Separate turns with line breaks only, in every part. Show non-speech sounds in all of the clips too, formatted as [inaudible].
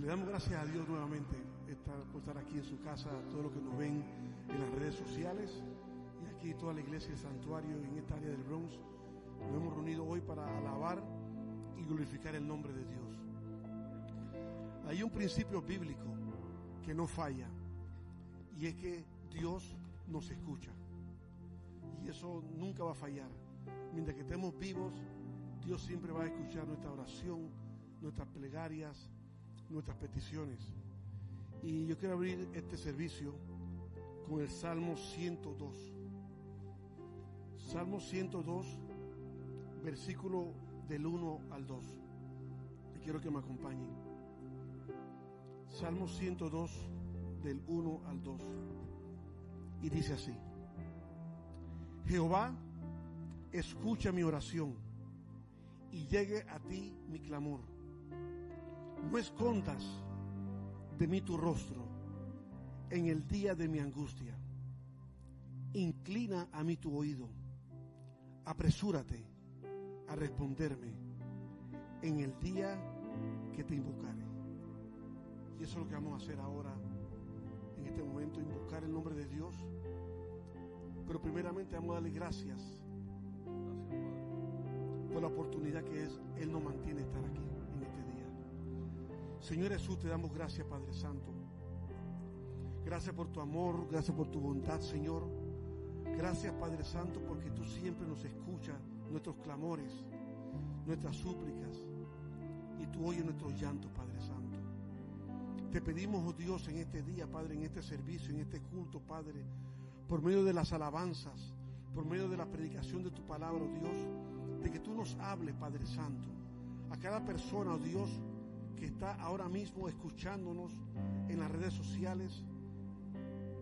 Le damos gracias a Dios nuevamente por estar aquí en su casa, a todos los que nos ven en las redes sociales y aquí toda la iglesia del santuario en esta área del Bronx. Nos hemos reunido hoy para alabar y glorificar el nombre de Dios. Hay un principio bíblico que no falla y es que Dios nos escucha. Y eso nunca va a fallar. Mientras que estemos vivos, Dios siempre va a escuchar nuestra oración, nuestras plegarias, nuestras peticiones. Y yo quiero abrir este servicio con el Salmo 102. Salmo 102, versículo del 1 al 2. Y quiero que me acompañen. Salmo 102, del 1 al 2. Y dice así. Jehová, escucha mi oración y llegue a ti mi clamor. No escondas de mí tu rostro en el día de mi angustia. Inclina a mí tu oído. Apresúrate a responderme en el día que te invocaré. Y eso es lo que vamos a hacer ahora, en este momento, invocar el nombre de Dios. Pero primeramente vamos a darle gracias por la oportunidad que es Él nos mantiene estar aquí. Señor Jesús, te damos gracias, Padre Santo. Gracias por tu amor, gracias por tu bondad, Señor. Gracias, Padre Santo, porque tú siempre nos escuchas nuestros clamores, nuestras súplicas, y tú oyes nuestros llantos, Padre Santo. Te pedimos, oh Dios, en este día, Padre, en este servicio, en este culto, Padre, por medio de las alabanzas, por medio de la predicación de tu palabra, oh Dios, de que tú nos hables, Padre Santo, a cada persona, oh Dios, que está ahora mismo escuchándonos en las redes sociales,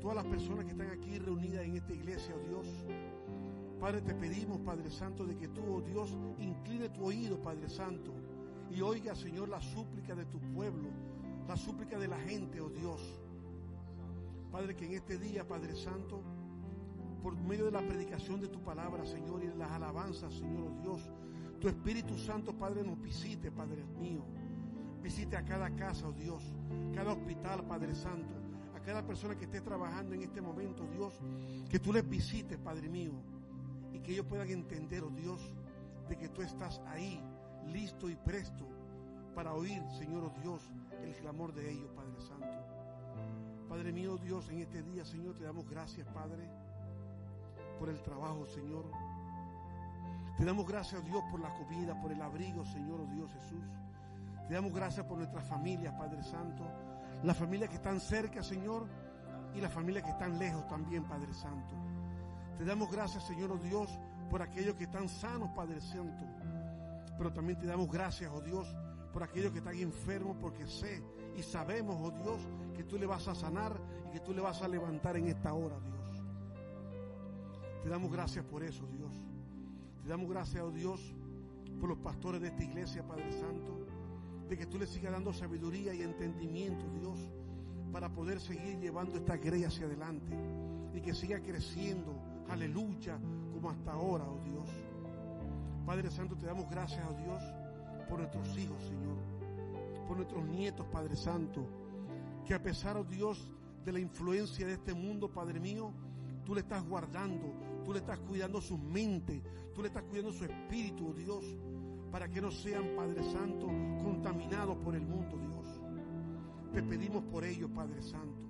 todas las personas que están aquí reunidas en esta iglesia, oh Dios. Padre, te pedimos, Padre Santo, de que tú, oh Dios, incline tu oído, Padre Santo, y oiga, Señor, la súplica de tu pueblo, la súplica de la gente, oh Dios. Padre, que en este día, Padre Santo, por medio de la predicación de tu palabra, Señor, y las alabanzas, Señor, oh Dios, tu Espíritu Santo, Padre, nos visite, Padre mío. Visite a cada casa, oh Dios, cada hospital, Padre Santo, a cada persona que esté trabajando en este momento, Dios, que tú les visites, Padre mío, y que ellos puedan entender, oh Dios, de que tú estás ahí, listo y presto para oír, Señor, oh Dios, el clamor de ellos, Padre Santo. Padre mío, Dios, en este día, Señor, te damos gracias, Padre, por el trabajo, Señor. Te damos gracias, Dios, por la comida, por el abrigo, Señor, oh Dios Jesús. Te damos gracias por nuestras familias, Padre Santo. Las familias que están cerca, Señor, y las familias que están lejos también, Padre Santo. Te damos gracias, Señor, oh Dios, por aquellos que están sanos, Padre Santo. Pero también te damos gracias, oh Dios, por aquellos que están enfermos, porque sé y sabemos, oh Dios, que tú le vas a sanar y que tú le vas a levantar en esta hora, Dios. Te damos gracias por eso, Dios. Te damos gracias, oh Dios, por los pastores de esta iglesia, Padre Santo, de que tú le sigas dando sabiduría y entendimiento, Dios, para poder seguir llevando esta iglesia hacia adelante y que siga creciendo, aleluya, como hasta ahora, oh Dios. Padre Santo, te damos gracias, oh Dios, por nuestros hijos, Señor, por nuestros nietos, Padre Santo, que a pesar, oh Dios, de la influencia de este mundo, Padre mío, tú le estás guardando, tú le estás cuidando su mente, tú le estás cuidando su espíritu, oh Dios, para que no sean, Padre Santo, contaminados por el mundo, Dios. Te pedimos por ellos, Padre Santo,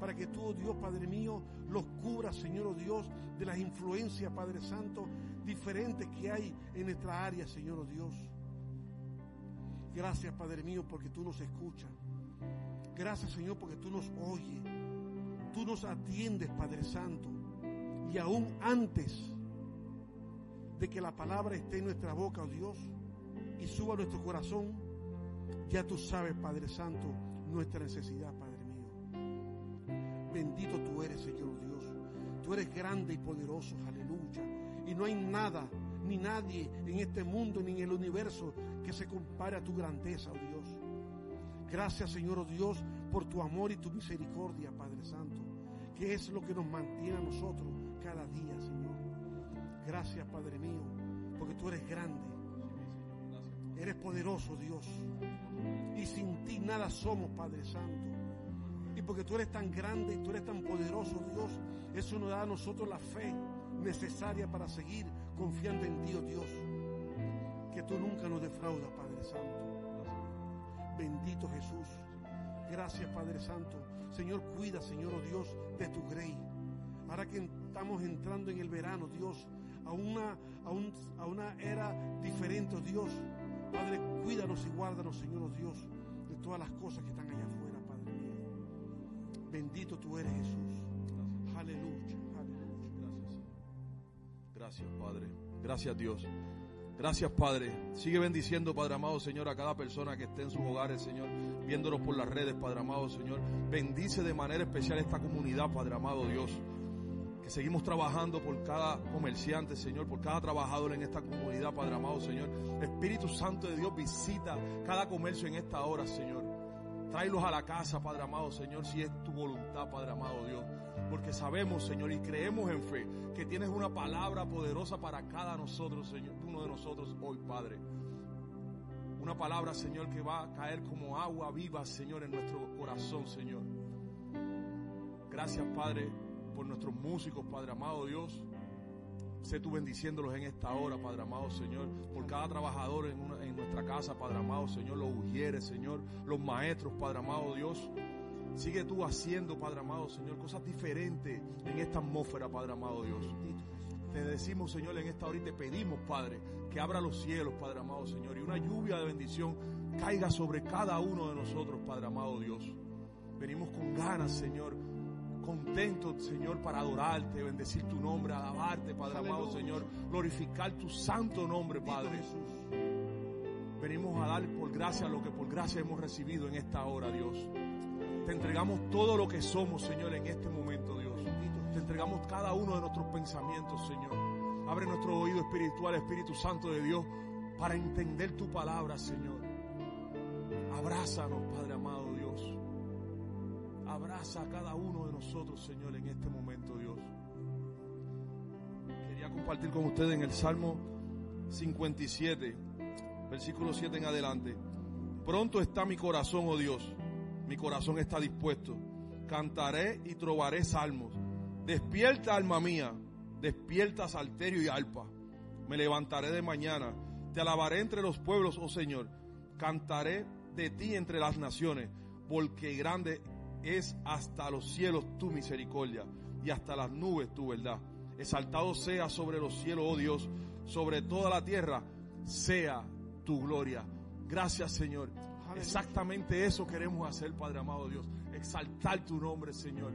para que tú, oh Dios, Padre mío, los cubras, Señor, oh Dios, de las influencias, Padre Santo, diferentes que hay en nuestra área, Señor, oh Dios. Gracias, Padre mío, porque tú nos escuchas. Gracias, Señor, porque tú nos oyes. Tú nos atiendes, Padre Santo. Y aún antes de que la palabra esté en nuestra boca, oh Dios, y suba a nuestro corazón, ya tú sabes, Padre Santo, nuestra necesidad, Padre mío. Bendito tú eres, Señor Dios. Tú eres grande y poderoso, aleluya. Y no hay nada, ni nadie en este mundo, ni en el universo que se compare a tu grandeza, oh Dios. Gracias, Señor, oh Dios, por tu amor y tu misericordia, Padre Santo, que es lo que nos mantiene a nosotros cada día, Señor. Gracias, Padre mío, porque tú eres grande. Eres poderoso, Dios. Y sin ti nada somos, Padre Santo. Y porque tú eres tan grande y tú eres tan poderoso, Dios, eso nos da a nosotros la fe necesaria para seguir confiando en ti, oh Dios. Que tú nunca nos defraudas, Padre Santo. Bendito Jesús. Gracias, Padre Santo. Señor, cuida, Señor, oh Dios, de tu grey. Ahora que estamos entrando en el verano, Dios, a una, a, a una era diferente, oh Dios. Padre, cuídanos y guárdanos, Señor, oh Dios, de todas las cosas que están allá afuera, Padre mío. Bendito tú eres, Jesús. Aleluya, aleluya.
Gracias. Gracias, Padre. Gracias, Dios. Gracias, Padre. Sigue bendiciendo, Padre amado, Señor, a cada persona que esté en sus hogares, Señor, viéndonos por las redes, Padre amado, Señor. Bendice de manera especial esta comunidad, Padre amado, Dios. Seguimos trabajando por cada comerciante, Señor, por cada trabajador en esta comunidad, Padre amado, Señor. Espíritu Santo de Dios, visita cada comercio en esta hora, Señor. Tráelos a la casa, Padre amado, Señor, si es tu voluntad, Padre amado Dios. Porque sabemos, Señor, y creemos en fe, que tienes una palabra poderosa para cada nosotros, Señor, uno de nosotros hoy, Padre. Una palabra, Señor, que va a caer como agua viva, Señor, en nuestro corazón, Señor. Gracias, Padre, por nuestros músicos, Padre amado Dios. Sé tú bendiciéndolos en esta hora, Padre amado Señor, por cada trabajador en, en nuestra casa, Padre amado Señor, los ujieres, Señor, los maestros, Padre amado Dios. Sigue tú haciendo, Padre amado Señor, cosas diferentes en esta atmósfera, Padre amado Dios. Te decimos, Señor, en esta hora y te pedimos, Padre, que abra los cielos, Padre amado Señor, y una lluvia de bendición caiga sobre cada uno de nosotros, Padre amado Dios. Venimos con ganas, Señor, contentos, Señor, para adorarte, bendecir tu nombre, alabarte, Padre amado. Señor, glorificar tu santo nombre, Padre.
Jesús.
Venimos a dar por gracia lo que por gracia hemos recibido en esta hora, Dios. Te entregamos todo lo que somos, Señor, en este momento, Dios. Te entregamos cada uno de nuestros pensamientos, Señor. Abre nuestro oído espiritual, Espíritu Santo de Dios, para entender tu palabra, Señor. Abrázanos, Padre. Abraza a cada uno de nosotros, Señor, en este momento, Dios. Quería compartir con ustedes en el Salmo 57, versículo 7 en adelante. Pronto está mi corazón, oh Dios. Mi corazón está dispuesto. Cantaré y trovaré salmos. Despierta, alma mía. Despierta, salterio y alpa. Me levantaré de mañana. Te alabaré entre los pueblos, oh Señor. Cantaré de ti entre las naciones. Porque grande es hasta los cielos tu misericordia y hasta las nubes tu verdad. Exaltado sea sobre los cielos, oh Dios, sobre toda la tierra sea tu gloria. Gracias, Señor. Exactamente eso queremos hacer, Padre amado Dios. Exaltar tu nombre, Señor.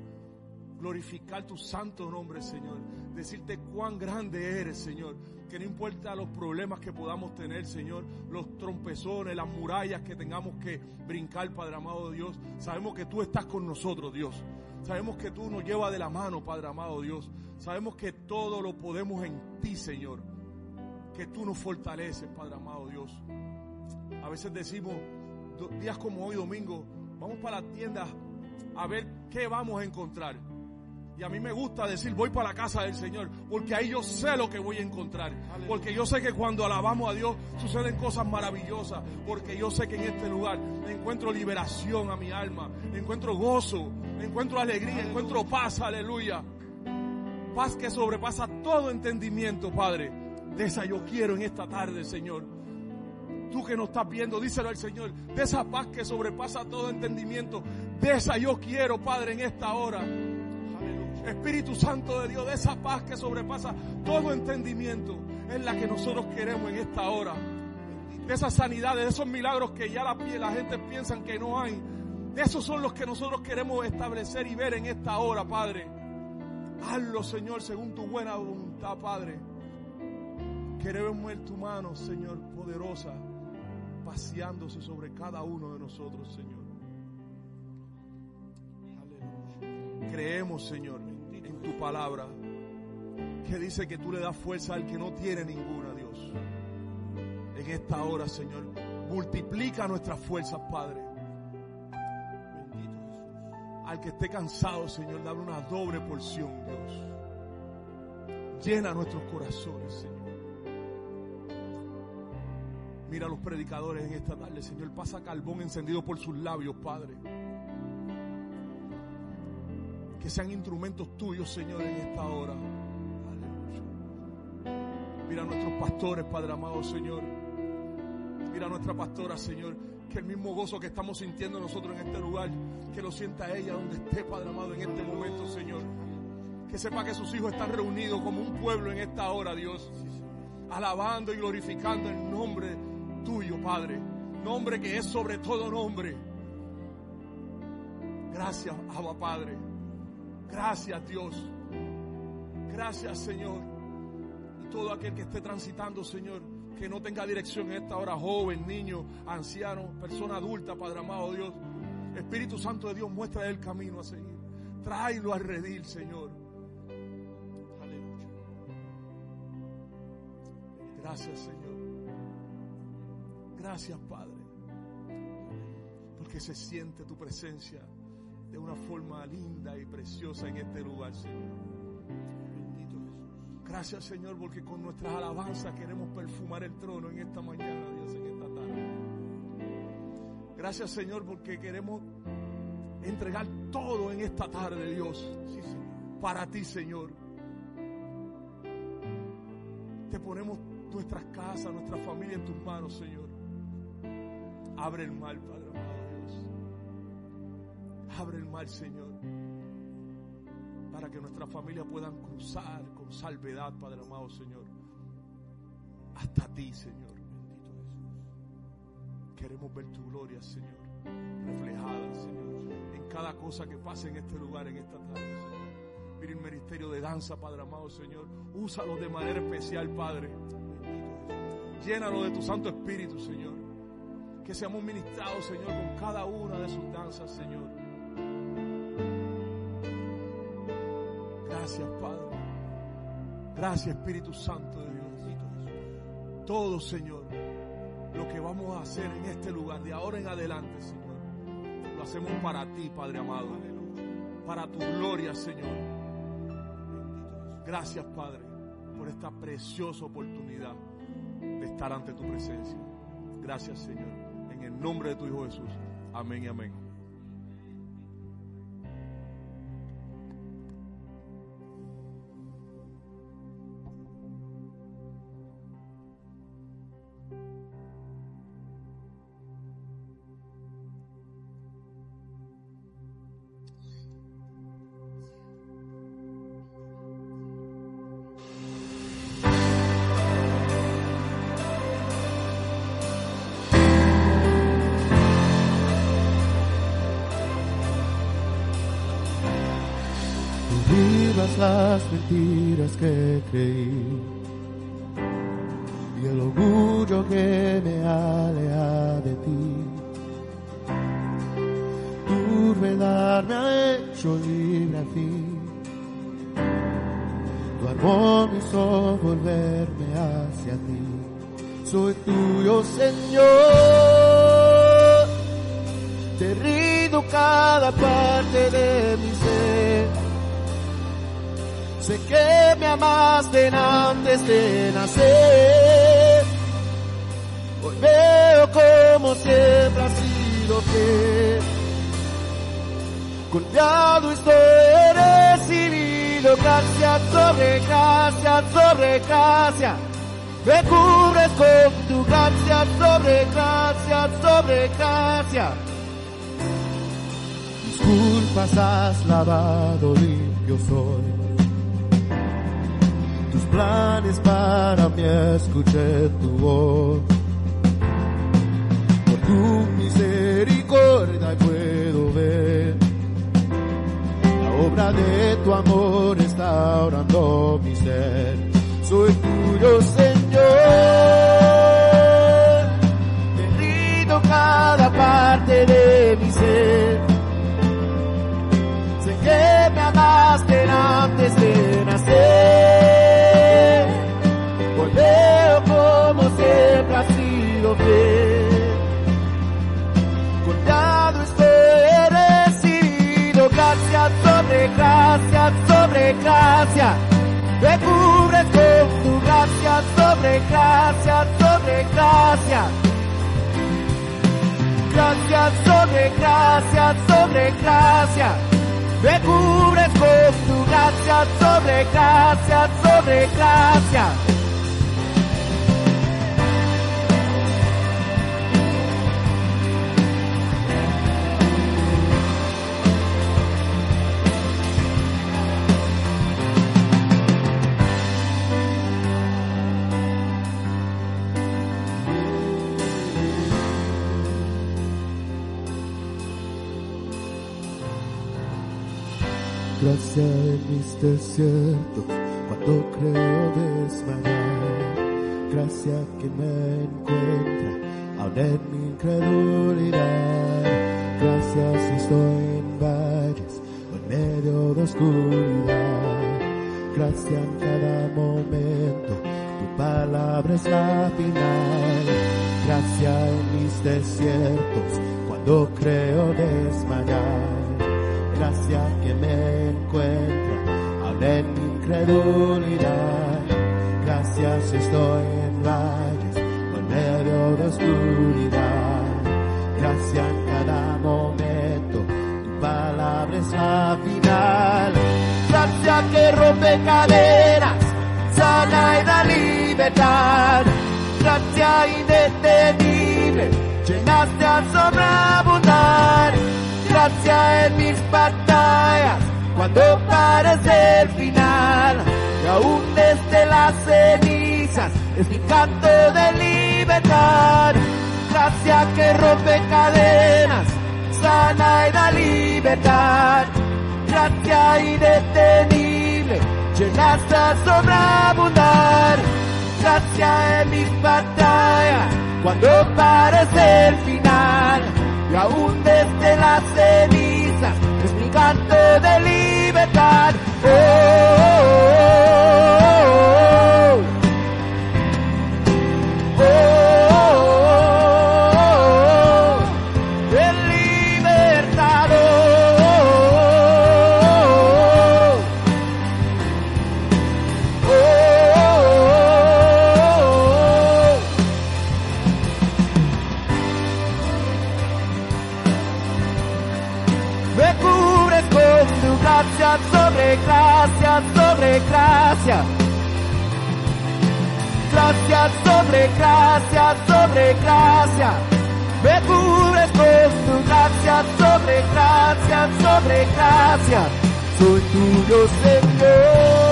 Glorificar tu santo nombre, Señor. Decirte cuán grande eres, Señor. Que no importa los problemas que podamos tener, Señor. Los trompezones, las murallas que tengamos que brincar, Padre amado Dios. Sabemos que tú estás con nosotros, Dios. Sabemos que tú nos llevas de la mano, Padre amado Dios. Sabemos que todo lo podemos en ti, Señor. Que tú nos fortaleces, Padre amado Dios. A veces decimos, días como hoy, domingo, vamos para la tienda a ver qué vamos a encontrar. Y a mí me gusta decir, voy para la casa del Señor, porque ahí yo sé lo que voy a encontrar. Porque yo sé que cuando alabamos a Dios suceden cosas maravillosas. Porque yo sé que en este lugar encuentro liberación a mi alma, encuentro gozo, encuentro alegría, encuentro paz, aleluya. Paz que sobrepasa todo entendimiento, Padre. De esa yo quiero en esta tarde, Señor. Tú que nos estás viendo, díselo al Señor. De esa paz que sobrepasa todo entendimiento. De esa yo quiero, Padre, en esta hora. Espíritu Santo de Dios, de esa paz que sobrepasa todo entendimiento. Es la que nosotros queremos en esta hora. De esas sanidades, de esos milagros que ya la, gente piensa que no hay. Esos son los que nosotros queremos establecer y ver en esta hora, Padre. Hazlo, Señor, según tu buena voluntad, Padre. Queremos ver tu mano, Señor, poderosa, paseándose sobre cada uno de nosotros, Señor.
Aleluya.
Creemos, Señor, tu palabra, que dice que tú le das fuerza al que no tiene ninguna, Dios. En esta hora, Señor, multiplica nuestras fuerzas, Padre.
Bendito Jesús.
Al que esté cansado, Señor, dale una doble porción, Dios. Llena nuestros corazones, Señor. Mira a los predicadores en esta tarde, Señor. Pasa carbón encendido por sus labios, Padre. Que sean instrumentos tuyos, Señor, en esta hora. Mira a nuestros pastores, Padre amado, Señor. Mira a nuestra pastora, Señor. Que el mismo gozo que estamos sintiendo nosotros en este lugar, que lo sienta ella donde esté, Padre amado, en este momento, Señor. Que sepa que sus hijos están reunidos como un pueblo en esta hora, Dios. Alabando y glorificando el nombre tuyo, Padre. Nombre que es sobre todo nombre. Gracias, Abba Padre. Gracias, Dios. Gracias, Señor todo aquel que esté transitando, Señor, que no tenga dirección en esta hora, joven, niño, anciano, persona adulta, Padre amado Dios. Espíritu Santo de Dios, muestra el camino a seguir. Tráelo al redil, Señor. Aleluya. Gracias, Señor. Gracias, Padre. Porque se siente tu presencia de una forma linda y preciosa en este lugar, Señor. Gracias Señor porque con nuestras alabanzas queremos perfumar el trono en esta mañana, Dios, en esta tarde. Gracias Señor porque queremos entregar todo en esta tarde, Dios. Para ti, Señor. Te ponemos nuestras casas, nuestra familia en tus manos, Señor. Abre el mal, Padre. Abre el mal, Señor para que nuestra familia puedan cruzar con salvedad, Padre amado Señor, hasta ti, Señor. Bendito Jesús. Queremos ver tu gloria, Señor, reflejada, Señor, en cada cosa que pase en este lugar, en esta tarde, Señor. El ministerio de danza, Padre amado Señor. Úsalo de manera especial, Padre. Llénalo de tu Santo Espíritu, Señor. Que seamos ministrados, Señor, con cada una de sus danzas, Señor. Gracias, Padre. Gracias, Espíritu Santo de Dios. Todo, Señor, lo que vamos a hacer en este lugar de ahora en adelante, Señor, lo hacemos para ti, Padre amado. Para tu gloria, Señor. Gracias, Padre, por esta preciosa oportunidad de estar ante tu presencia. Gracias, Señor. En el nombre de tu Hijo Jesús. Amén y amén.
Las mentiras que creí y el orgullo que me alea de ti. Tu verdad me ha hecho libre al fin. Tu amor me hizo volverme hacia ti. Soy tuyo, Señor. Te rindo cada parte de mi ser Sé que me amaste antes de nacer. Hoy veo como siempre has sido fiel. Golpeado estoy recibido gracia sobre gracia sobre gracia. Me cubres con tu gracia sobre gracia sobre gracia. Disculpas has lavado limpio soy planes para mí escuché tu voz. Por tu misericordia puedo ver la obra de tu amor está orando mi ser. Soy tuyo, Señor. Te cada parte de mi ser. Sé que me amaste antes de nacer. Fiel. Cortado estoy recibido gracias sobre gracia sobre gracia. Me cubres con tu gracia sobre gracia, sobre gracia. Gracia sobre gracia, sobre gracia. Me cubres con tu gracia sobre gracia, sobre gracia. Mis desiertos, cuando creo desmayar. Gracia que me encuentra, aún en mi incredulidad. Gracias si estoy en valles o en medio de oscuridad. Gracia en cada momento, tu palabra es la final. Gracia en mis desiertos, cuando creo desmayar gracia que me encuentra, incredulidad. Gracias estoy en valles, en medio de oscuridad. Gracias cada momento, tu palabra final. Gracia que rompe cadenas, sana y da libertad. Gracia indetenible, llenaste a sobreabundar gracia en mis batallas, cuando parece el final, y aún desde las cenizas es mi canto de libertad, gracia que rompe cadenas, sana y da libertad, gracia indetenible, llena hasta sobreabundar, gracia en mis batallas, cuando parece el final, y aún desde las cenizas es mi canto de libertad. Oh, oh, Sobre gracia, sobre gracia. Me cubres con tu gracia sobre gracia, sobre gracia. Soy tuyo, Señor.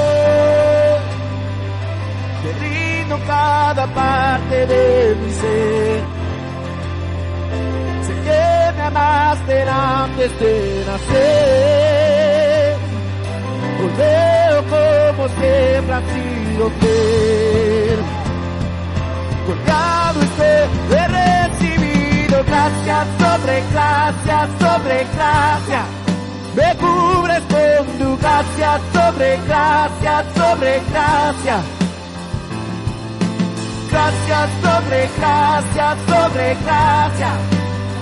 Te rindo cada parte de mi ser. Sé que me amaste antes de nacer. Hoy veo como siempre has sido fiel. Colgado estoy, he recibido gracia sobre gracia, sobre gracia. Me cubres con tu gracia sobre gracia, sobre gracia. Gracias sobre gracia, sobre gracia.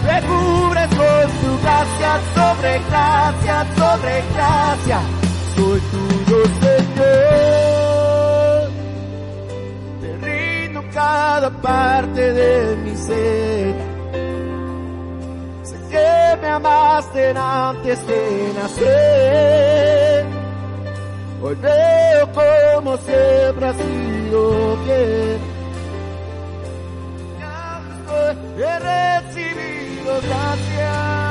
Me cubres con tu gracia, sobre gracia, sobre gracia. Soy tuyo, Señor. Cada parte de mi ser. Sé que me amaste antes de nacer. Hoy veo como siempre has sido fiel. Ya estoy, he recibido gracia.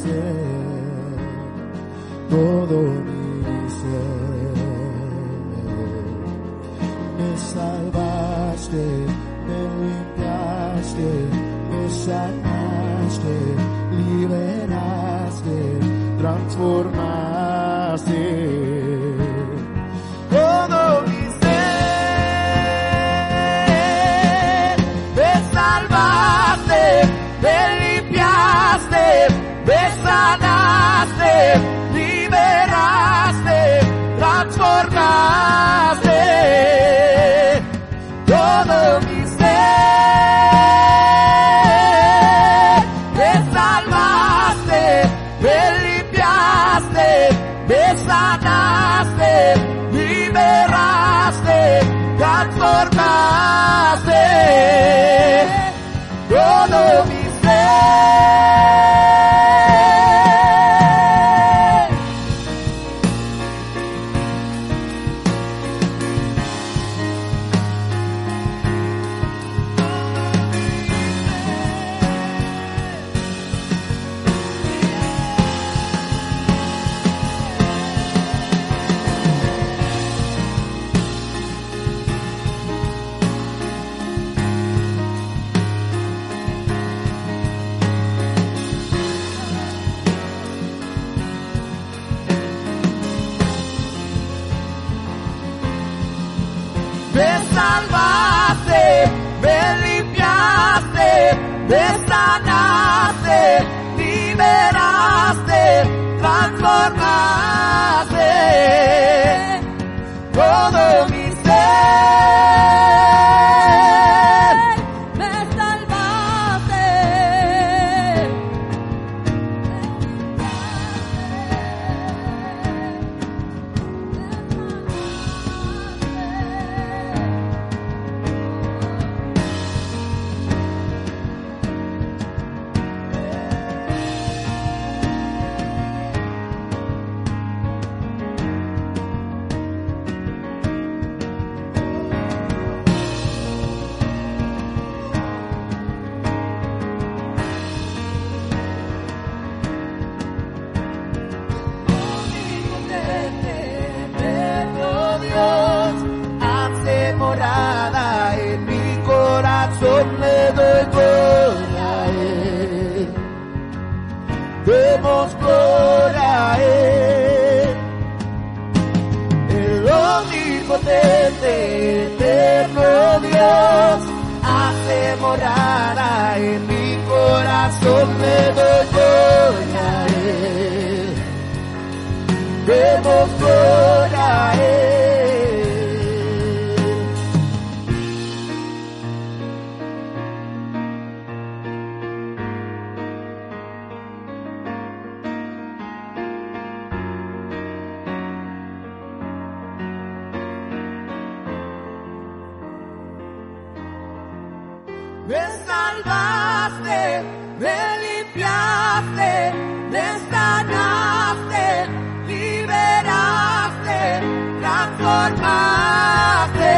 Transformaste todo me salvaste, me limpiaste, me sanaste, liberaste, transformaste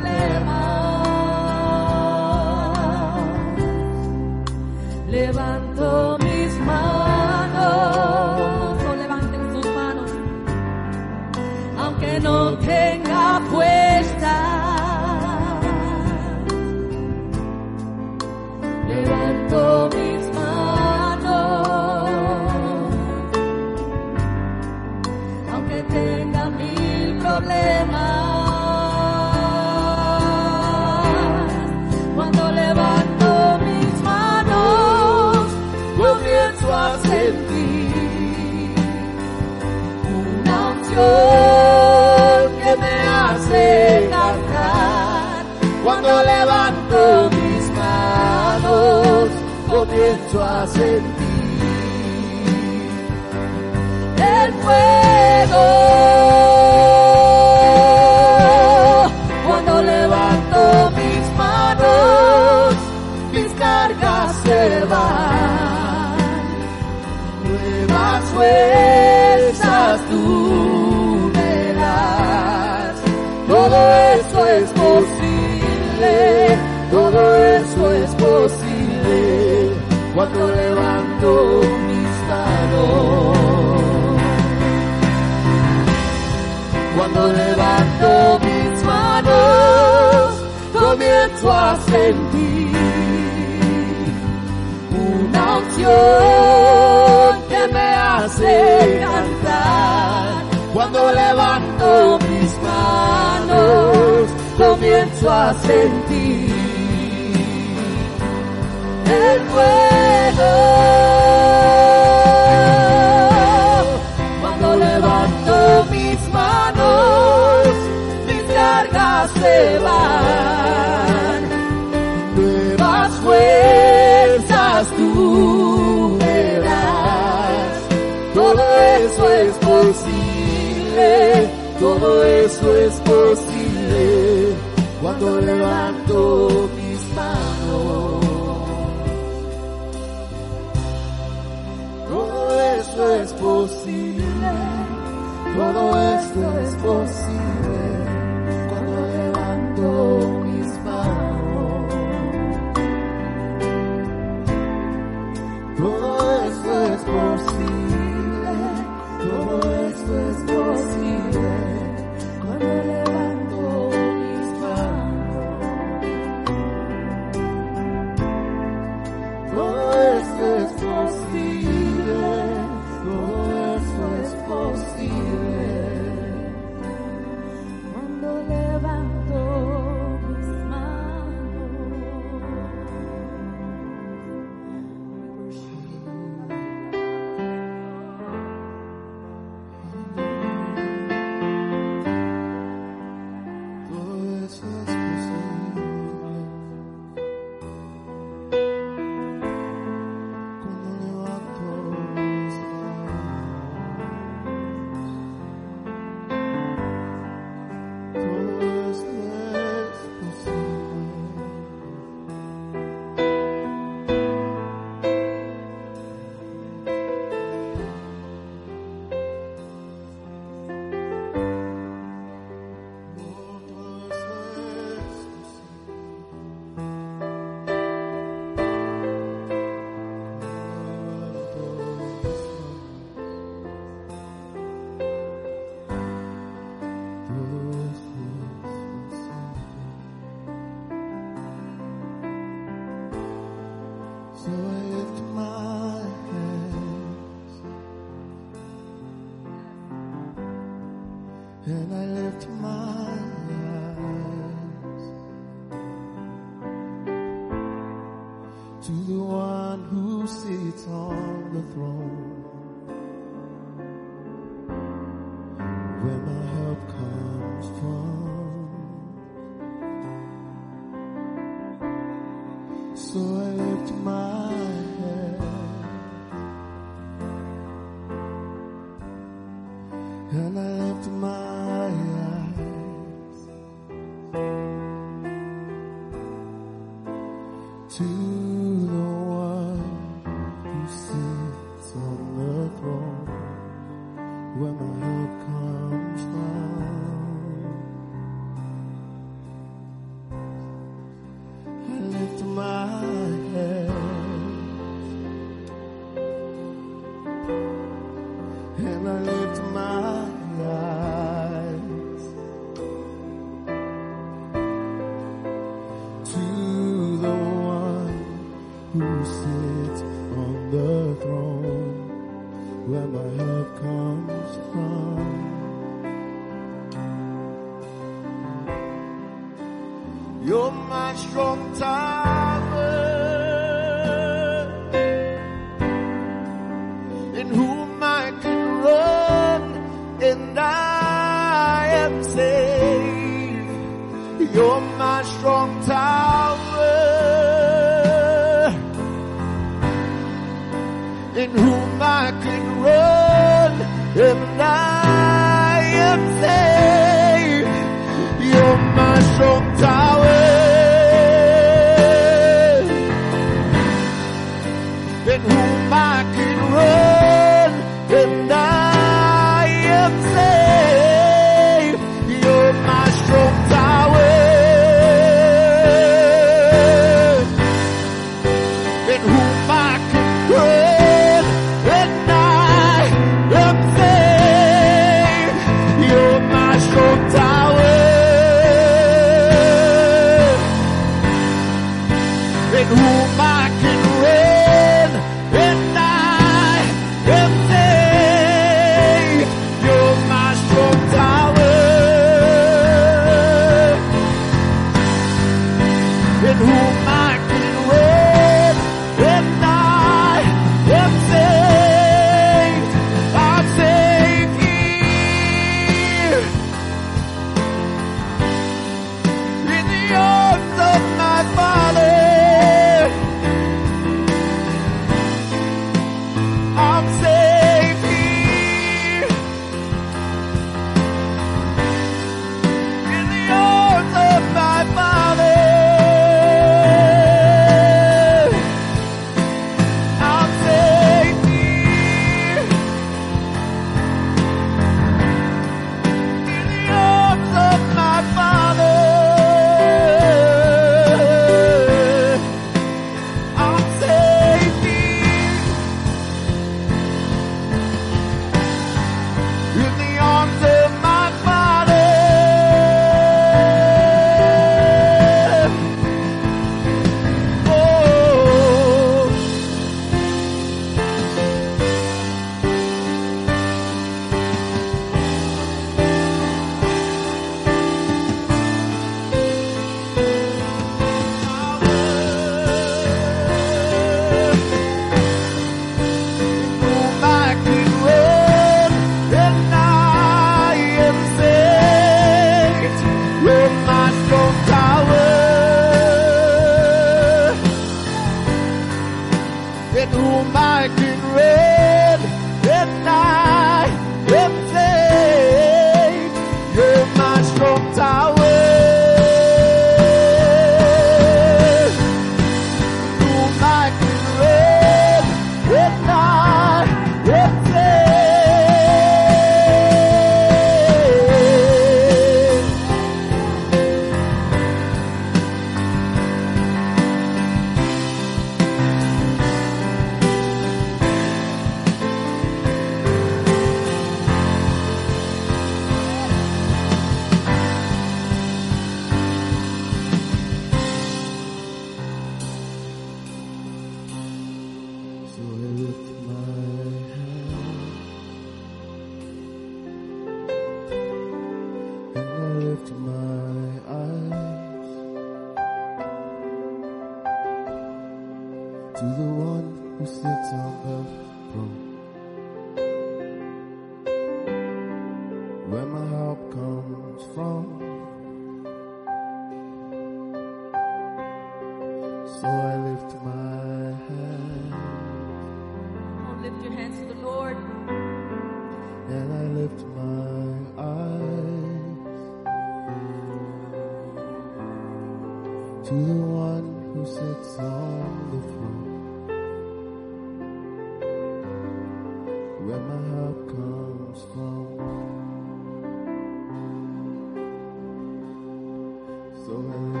So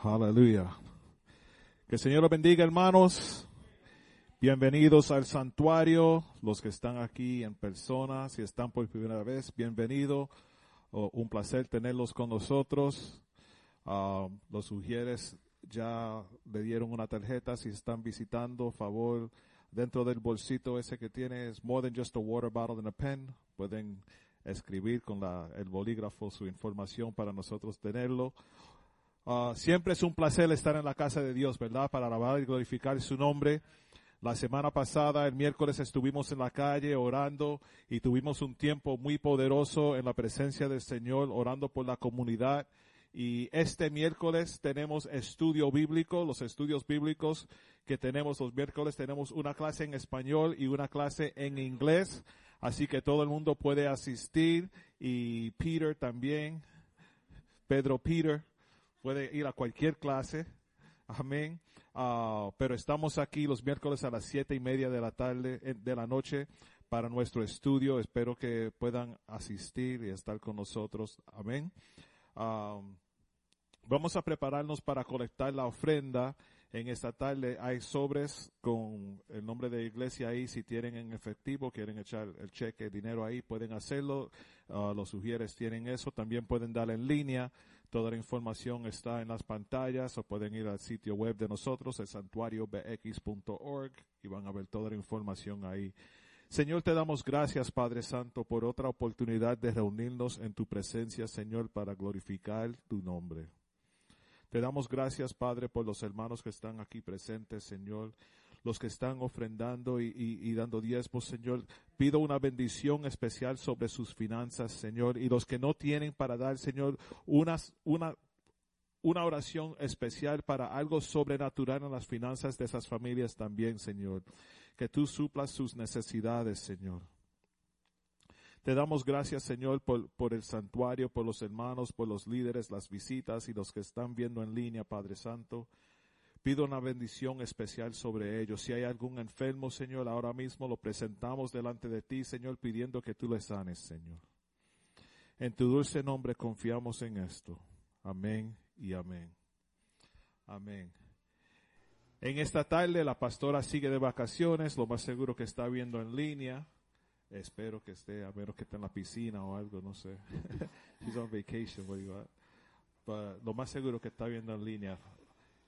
Aleluya. Que el Señor los bendiga, hermanos. Bienvenidos al santuario, los que están aquí en persona, si están por primera vez, bienvenido. Oh, un placer tenerlos con nosotros. Ah, los sugieres ya le dieron una tarjeta. Si están visitando, favor, dentro del bolsito ese que tiene es more than just a water bottle and a pen. Pueden escribir con la, el bolígrafo su información para nosotros tenerlo. Ah, siempre es un placer estar en la casa de Dios, ¿verdad? Para alabar y glorificar su nombre. La semana pasada, el miércoles, estuvimos en la calle orando y tuvimos un tiempo muy poderoso en la presencia del Señor, orando por la comunidad. Y este miércoles tenemos estudio bíblico, los estudios bíblicos que tenemos los miércoles, tenemos una clase en español y una clase en inglés. Así que todo el mundo puede asistir y Peter también, Pedro Peter, puede ir a cualquier clase. Amén. Ah, pero estamos aquí los miércoles a las siete y media de la tarde, eh, de la noche, para nuestro estudio. Espero que puedan asistir y estar con nosotros. Amén. Ah, vamos a prepararnos para colectar la ofrenda. En esta tarde hay sobres con el nombre de iglesia ahí. Si tienen en efectivo, quieren echar el cheque, dinero ahí, pueden hacerlo. Ah, los sugieres tienen eso. También pueden dar en línea. Toda la información está en las pantallas o pueden ir al sitio web de nosotros, el santuariobx.org, y van a ver toda la información ahí. Señor, te damos gracias, Padre Santo, por otra oportunidad de reunirnos en tu presencia, Señor, para glorificar tu nombre. Te damos gracias, Padre, por los hermanos que están aquí presentes, Señor los que están ofrendando y, dando diezmos, Señor. Pido una bendición especial sobre sus finanzas, Señor. Y los que no tienen para dar, Señor, una, una, oración especial para algo sobrenatural en las finanzas de esas familias también, Señor. Que tú suplas sus necesidades, Señor. Te damos gracias, Señor, por, por, el santuario, por los hermanos, por los líderes, las visitas y los que están viendo en línea, Padre Santo. Pido una bendición especial sobre ellos. Si hay algún enfermo, Señor, ahora mismo lo presentamos delante de ti, Señor, pidiendo que tú le sanes, Señor. En tu dulce nombre confiamos en esto. Amén y amén. Amén. En esta tarde la pastora sigue de vacaciones, lo más seguro que está viendo en línea. Espero que esté, a menos que esté en la piscina o algo, no sé. [laughs] She's on vacation, lo más seguro que está viendo en línea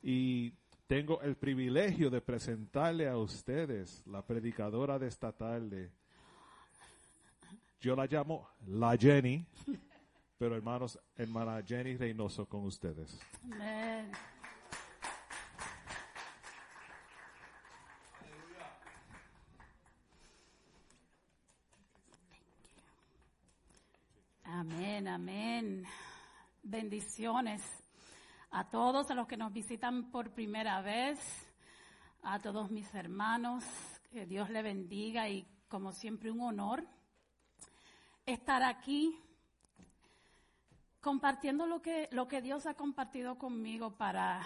y tengo el privilegio de presentarle a ustedes la predicadora de esta tarde. Yo la llamo la Jenny, pero hermanos, hermana Jenny Reynoso con ustedes. Amén.
Amén, amén. Bendiciones a todos los que nos visitan por primera vez, a todos mis hermanos, que Dios le bendiga y como siempre un honor estar aquí compartiendo lo que, lo que Dios ha compartido conmigo para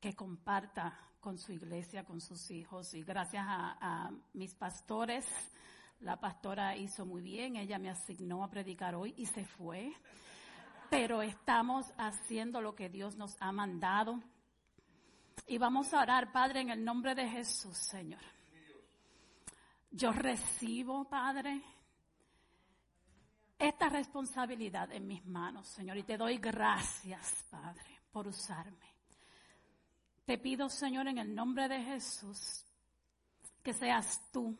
que comparta con su iglesia, con sus hijos. Y gracias a, a mis pastores, la pastora hizo muy bien, ella me asignó a predicar hoy y se fue pero estamos haciendo lo que Dios nos ha mandado. Y vamos a orar, Padre, en el nombre de Jesús, Señor. Yo recibo, Padre, esta responsabilidad en mis manos, Señor, y te doy gracias, Padre, por usarme. Te pido, Señor, en el nombre de Jesús, que seas tú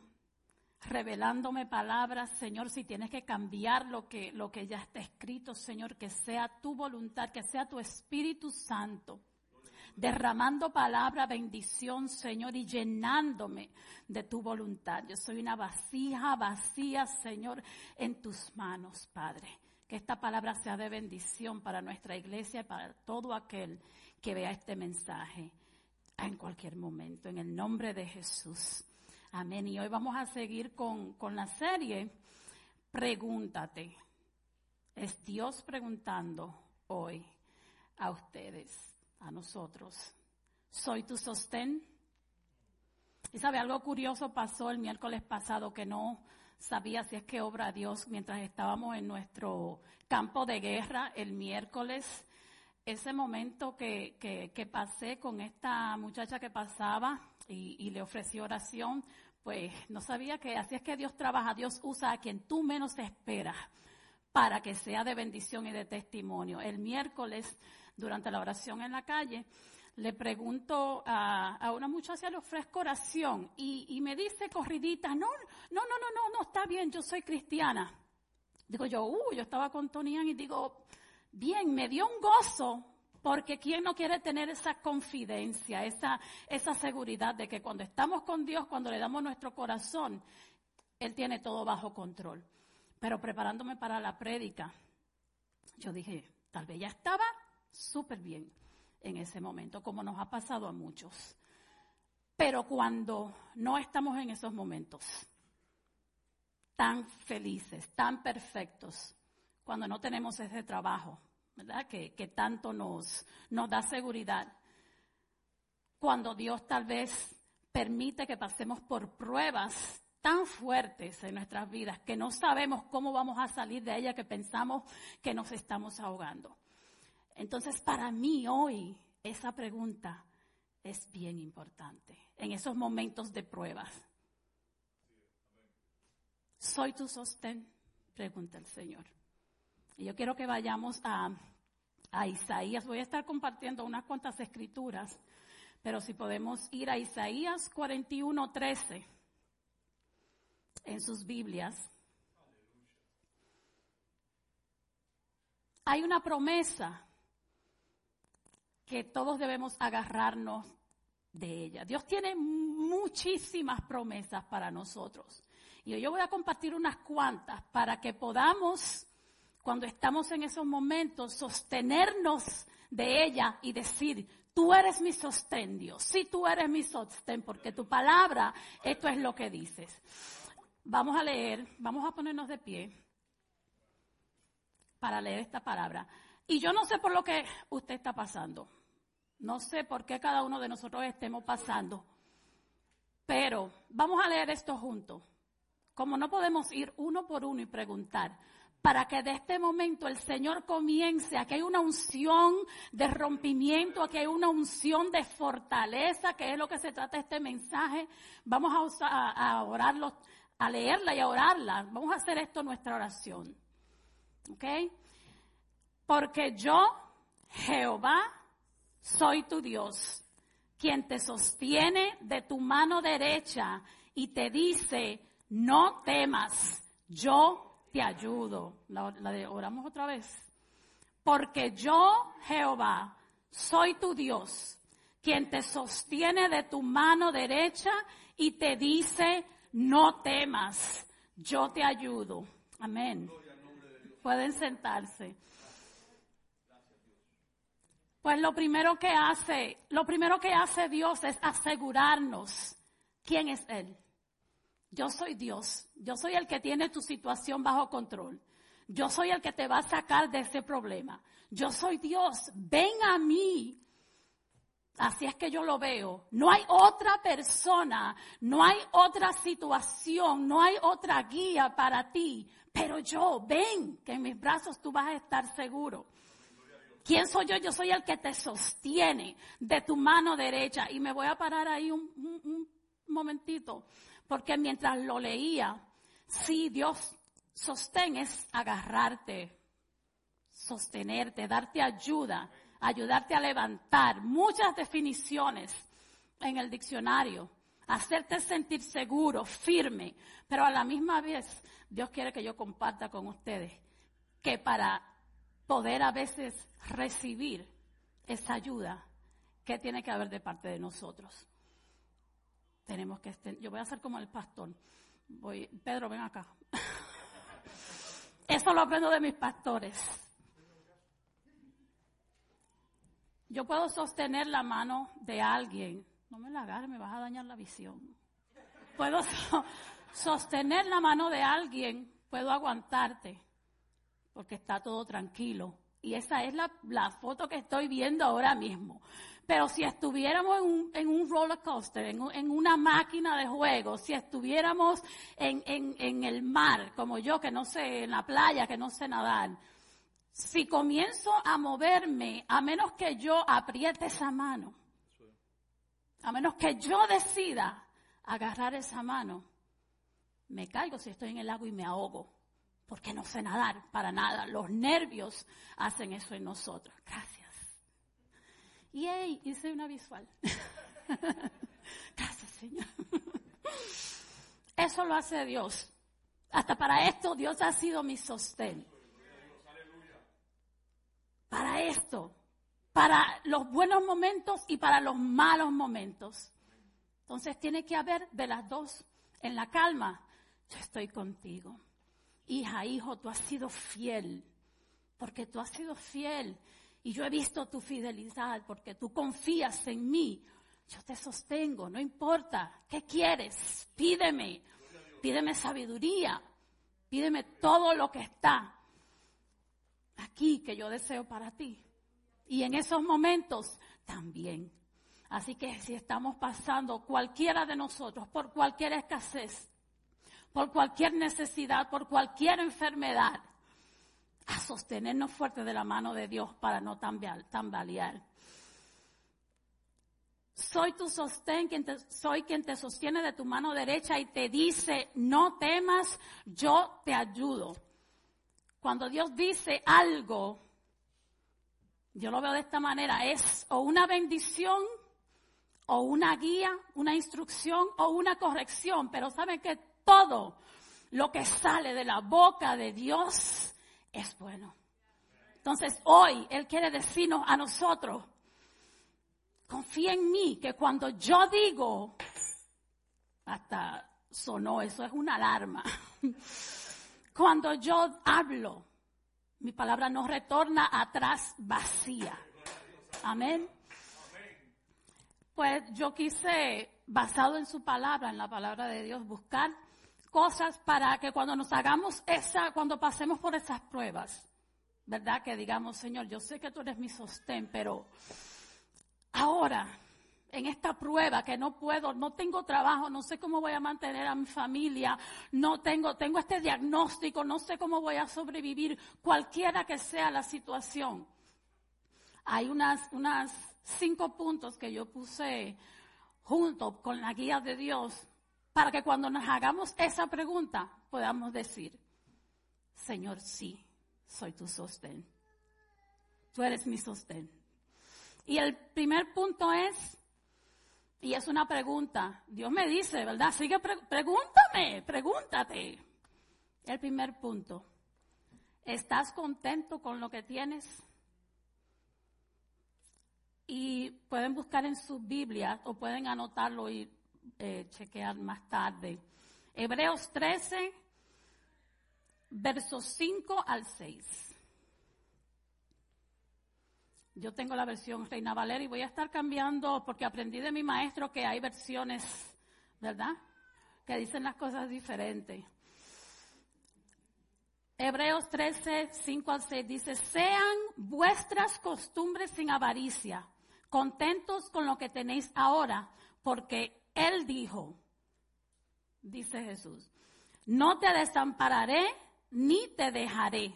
revelándome palabras, Señor, si tienes que cambiar lo que, lo que ya está escrito, Señor, que sea tu voluntad, que sea tu Espíritu Santo, derramando palabra, bendición, Señor, y llenándome de tu voluntad. Yo soy una vasija vacía, Señor, en tus manos, Padre. Que esta palabra sea de bendición para nuestra iglesia y para todo aquel que vea este mensaje en cualquier momento. En el nombre de Jesús. Amén. Y hoy vamos a seguir con, la serie Pregúntate. Es Dios preguntando hoy a ustedes, a nosotros. ¿Soy tu sostén? Y sabe, algo curioso pasó el miércoles pasado que no sabía si es que obra Dios mientras estábamos en nuestro campo de guerra el miércoles. Ese momento que, que, pasé con esta muchacha que pasaba y, le ofrecí oración, pues no sabía que así es que Dios trabaja, Dios usa a quien tú menos esperas para que sea de bendición y de testimonio. El miércoles, durante la oración en la calle, le pregunto a, a una muchacha, le ofrezco oración y, y me dice corridita, no, no, no, no, no, no, está bien, yo soy cristiana. Digo yo, uh, yo estaba con Tony Ann y digo, bien, me dio un gozo, porque ¿quién no quiere tener esa confidencia, esa, esa seguridad de que cuando estamos con Dios, cuando le damos nuestro corazón, Él tiene todo bajo control? Pero preparándome para la prédica, yo dije, tal vez ya estaba súper bien en ese momento, como nos ha pasado a muchos. Pero cuando no estamos en esos momentos tan felices, tan perfectos, cuando no tenemos ese trabajo, ¿verdad? Que, que tanto nos, nos da seguridad. Cuando Dios tal vez permite que pasemos por pruebas tan fuertes en nuestras vidas que no sabemos cómo vamos a salir de ella, que pensamos que nos estamos ahogando. Entonces, para mí hoy, esa pregunta es bien importante en esos momentos de pruebas. ¿Soy tu sostén? Pregunta el Señor. Y yo quiero que vayamos a, a Isaías. Voy a estar compartiendo unas cuantas escrituras, pero si podemos ir a Isaías 41, 13 en sus Biblias. Hay una promesa que todos debemos agarrarnos de ella. Dios tiene muchísimas promesas para nosotros. Y yo voy a compartir unas cuantas para que podamos, cuando estamos en esos momentos, sostenernos de ella y decir, tú eres mi sostén, Dios. Sí, tú eres mi sostén, porque tu palabra, esto es lo que dices. Vamos a leer, vamos a ponernos de pie para leer esta palabra. Y yo no sé por lo que usted está pasando. No sé por qué cada uno de nosotros estemos pasando. Pero vamos a leer esto juntos. Como no podemos ir uno por uno y preguntar, para que de este momento el Señor comience, aquí hay una unción de rompimiento, aquí hay una unción de fortaleza, que es lo que se trata este mensaje. Vamos a, usar, a orarlo, a leerla y a orarla. Vamos a hacer esto nuestra oración. ¿Ok? Porque yo, Jehová, soy tu Dios, quien te sostiene de tu mano derecha y te dice, no temas, yo te ayudo. La, de, oramos otra vez. Porque yo, Jehová, soy tu Dios, quien te sostiene de tu mano derecha y te dice, no temas, yo te ayudo. Amén. Pueden sentarse. Pues lo primero que hace, lo primero que hace Dios es asegurarnos quién es Él. Yo soy Dios. Yo soy el que tiene tu situación bajo control. Yo soy el que te va a sacar de ese problema. Yo soy Dios. Ven a mí. Así es que yo lo veo. No hay otra persona, no hay otra situación, no hay otra guía para ti. Pero yo, ven, que en mis brazos tú vas a estar seguro. ¿Quién soy yo? Yo soy el que te sostiene de tu mano derecha. Y me voy a parar ahí un, momentito, porque mientras lo leía, sí, Dios sostén es agarrarte, sostenerte, darte ayuda, ayudarte a levantar. Muchas definiciones en el diccionario. Hacerte sentir seguro, firme. Pero a la misma vez, Dios quiere que yo comparta con ustedes que para poder a veces recibir esa ayuda que tiene que haber de parte de nosotros. Tenemos que, yo voy a hacer como el pastor. Voy, Pedro, ven acá. Eso lo aprendo de mis pastores. Yo puedo sostener la mano de alguien. No me la agarres, me vas a dañar la visión. Puedo so sostener la mano de alguien, puedo aguantarte, porque está todo tranquilo. Y esa es la, foto que estoy viendo ahora mismo. Pero si estuviéramos en un, en un roller coaster, en, en, una máquina de juego, si estuviéramos en el mar, como yo, que no sé, en la playa, que no sé nadar, si comienzo a moverme, a menos que yo apriete esa mano, a menos que yo decida agarrar esa mano, me caigo si estoy en el agua y me ahogo, porque no sé nadar para nada. Los nervios hacen eso en nosotros. Gracias. Y hice una visual. [laughs] Gracias, Señor. Eso lo hace Dios. Hasta para esto Dios ha sido mi sostén. Para esto, para los buenos momentos y para los malos momentos. Entonces tiene que haber de las dos. En la calma, yo estoy contigo. Hija, hijo, tú has sido fiel, porque tú has sido fiel. Y yo he visto tu fidelidad, porque tú confías en mí. Yo te sostengo, no importa. ¿Qué quieres? Pídeme. Pídeme sabiduría. Pídeme todo lo que está aquí que yo deseo para ti. Y en esos momentos también. Así que si estamos pasando cualquiera de nosotros por cualquier escasez, por cualquier necesidad, por cualquier enfermedad, a sostenernos fuerte de la mano de Dios para no tambalear. Soy tu sostén, quien soy quien te sostiene de tu mano derecha y te dice, no temas, yo te ayudo. Cuando Dios dice algo, yo lo veo de esta manera, es o una bendición o una guía, una instrucción o una corrección, pero saben que todo lo que sale de la boca de Dios es bueno. Entonces hoy Él quiere decirnos a nosotros, confía en mí, que cuando yo digo, hasta sonó, eso es una alarma. [laughs] Cuando yo hablo, mi palabra no retorna atrás vacía. Amén. Pues yo quise, basado en su palabra, en la palabra de Dios, buscar cosas para que cuando nos hagamos esa, cuando pasemos por esas pruebas, ¿verdad? Que digamos, Señor, yo sé que tú eres mi sostén, pero ahora, en esta prueba que no puedo, no tengo trabajo, no sé cómo voy a mantener a mi familia, no tengo, tengo este diagnóstico, no sé cómo voy a sobrevivir, cualquiera que sea la situación. Hay unas, unas cinco puntos que yo puse junto con la guía de Dios para que cuando nos hagamos esa pregunta podamos decir, Señor, sí, soy tu sostén. Tú eres mi sostén. Y el primer punto es, y es una pregunta, Dios me dice, ¿verdad? Sigue, pregúntame, pregúntate. El primer punto, ¿estás contento con lo que tienes? Y pueden buscar en sus Biblias o pueden anotarlo y eh, chequear más tarde. Hebreos 13, versos 5 al 6. Yo tengo la versión Reina Valera y voy a estar cambiando porque aprendí de mi maestro que hay versiones, ¿verdad? Que dicen las cosas diferentes. Hebreos 13, 5 al 6 dice, sean vuestras costumbres sin avaricia, contentos con lo que tenéis ahora, porque Él dijo, dice Jesús, no te desampararé ni te dejaré.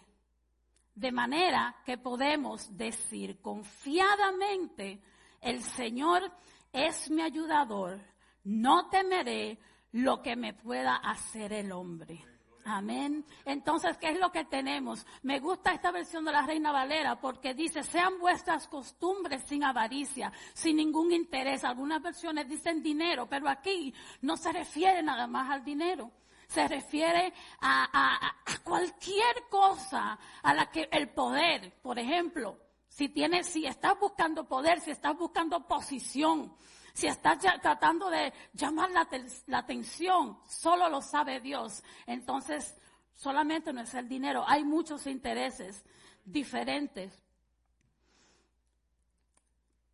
De manera que podemos decir confiadamente, el Señor es mi ayudador, no temeré lo que me pueda hacer el hombre. Amén. Entonces, ¿qué es lo que tenemos? Me gusta esta versión de la Reina Valera porque dice, sean vuestras costumbres sin avaricia, sin ningún interés. Algunas versiones dicen dinero, pero aquí no se refiere nada más al dinero. Se refiere a, cualquier cosa a la que el poder, por ejemplo, si tienes, si estás buscando poder, si estás buscando posición, si estás tratando de llamar la, atención, solo lo sabe Dios. Entonces, solamente no es el dinero, hay muchos intereses diferentes.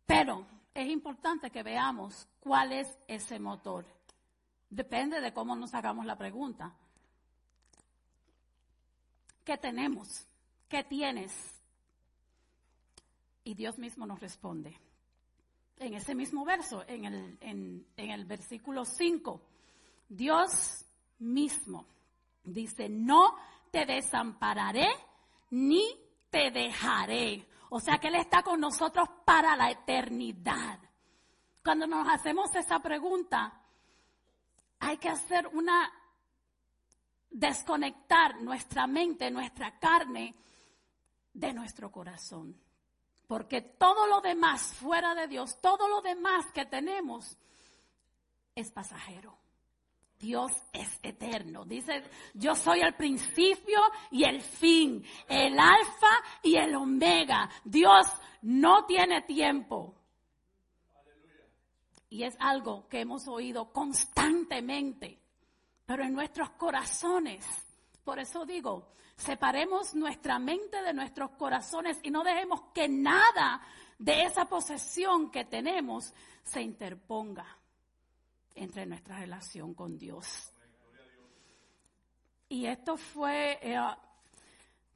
Pero es importante que veamos cuál es ese motor. Depende de cómo nos hagamos la pregunta. ¿Qué tenemos? ¿Qué tienes? Y Dios mismo nos responde en ese mismo verso, en el, en, el versículo 5, Dios mismo dice, no te desampararé ni te dejaré. O sea que Él está con nosotros para la eternidad. Cuando nos hacemos esa pregunta, hay que hacer una desconectar nuestra mente, nuestra carne de nuestro corazón. Porque todo lo demás fuera de Dios, todo lo demás que tenemos es pasajero. Dios es eterno. Dice, yo soy el principio y el fin, el alfa y el omega. Dios no tiene tiempo. Y es algo que hemos oído constantemente, pero en nuestros corazones. Por eso digo, separemos nuestra mente de nuestros corazones y no dejemos que nada de esa posesión que tenemos se interponga entre nuestra relación con Dios. Y esto fue, eh,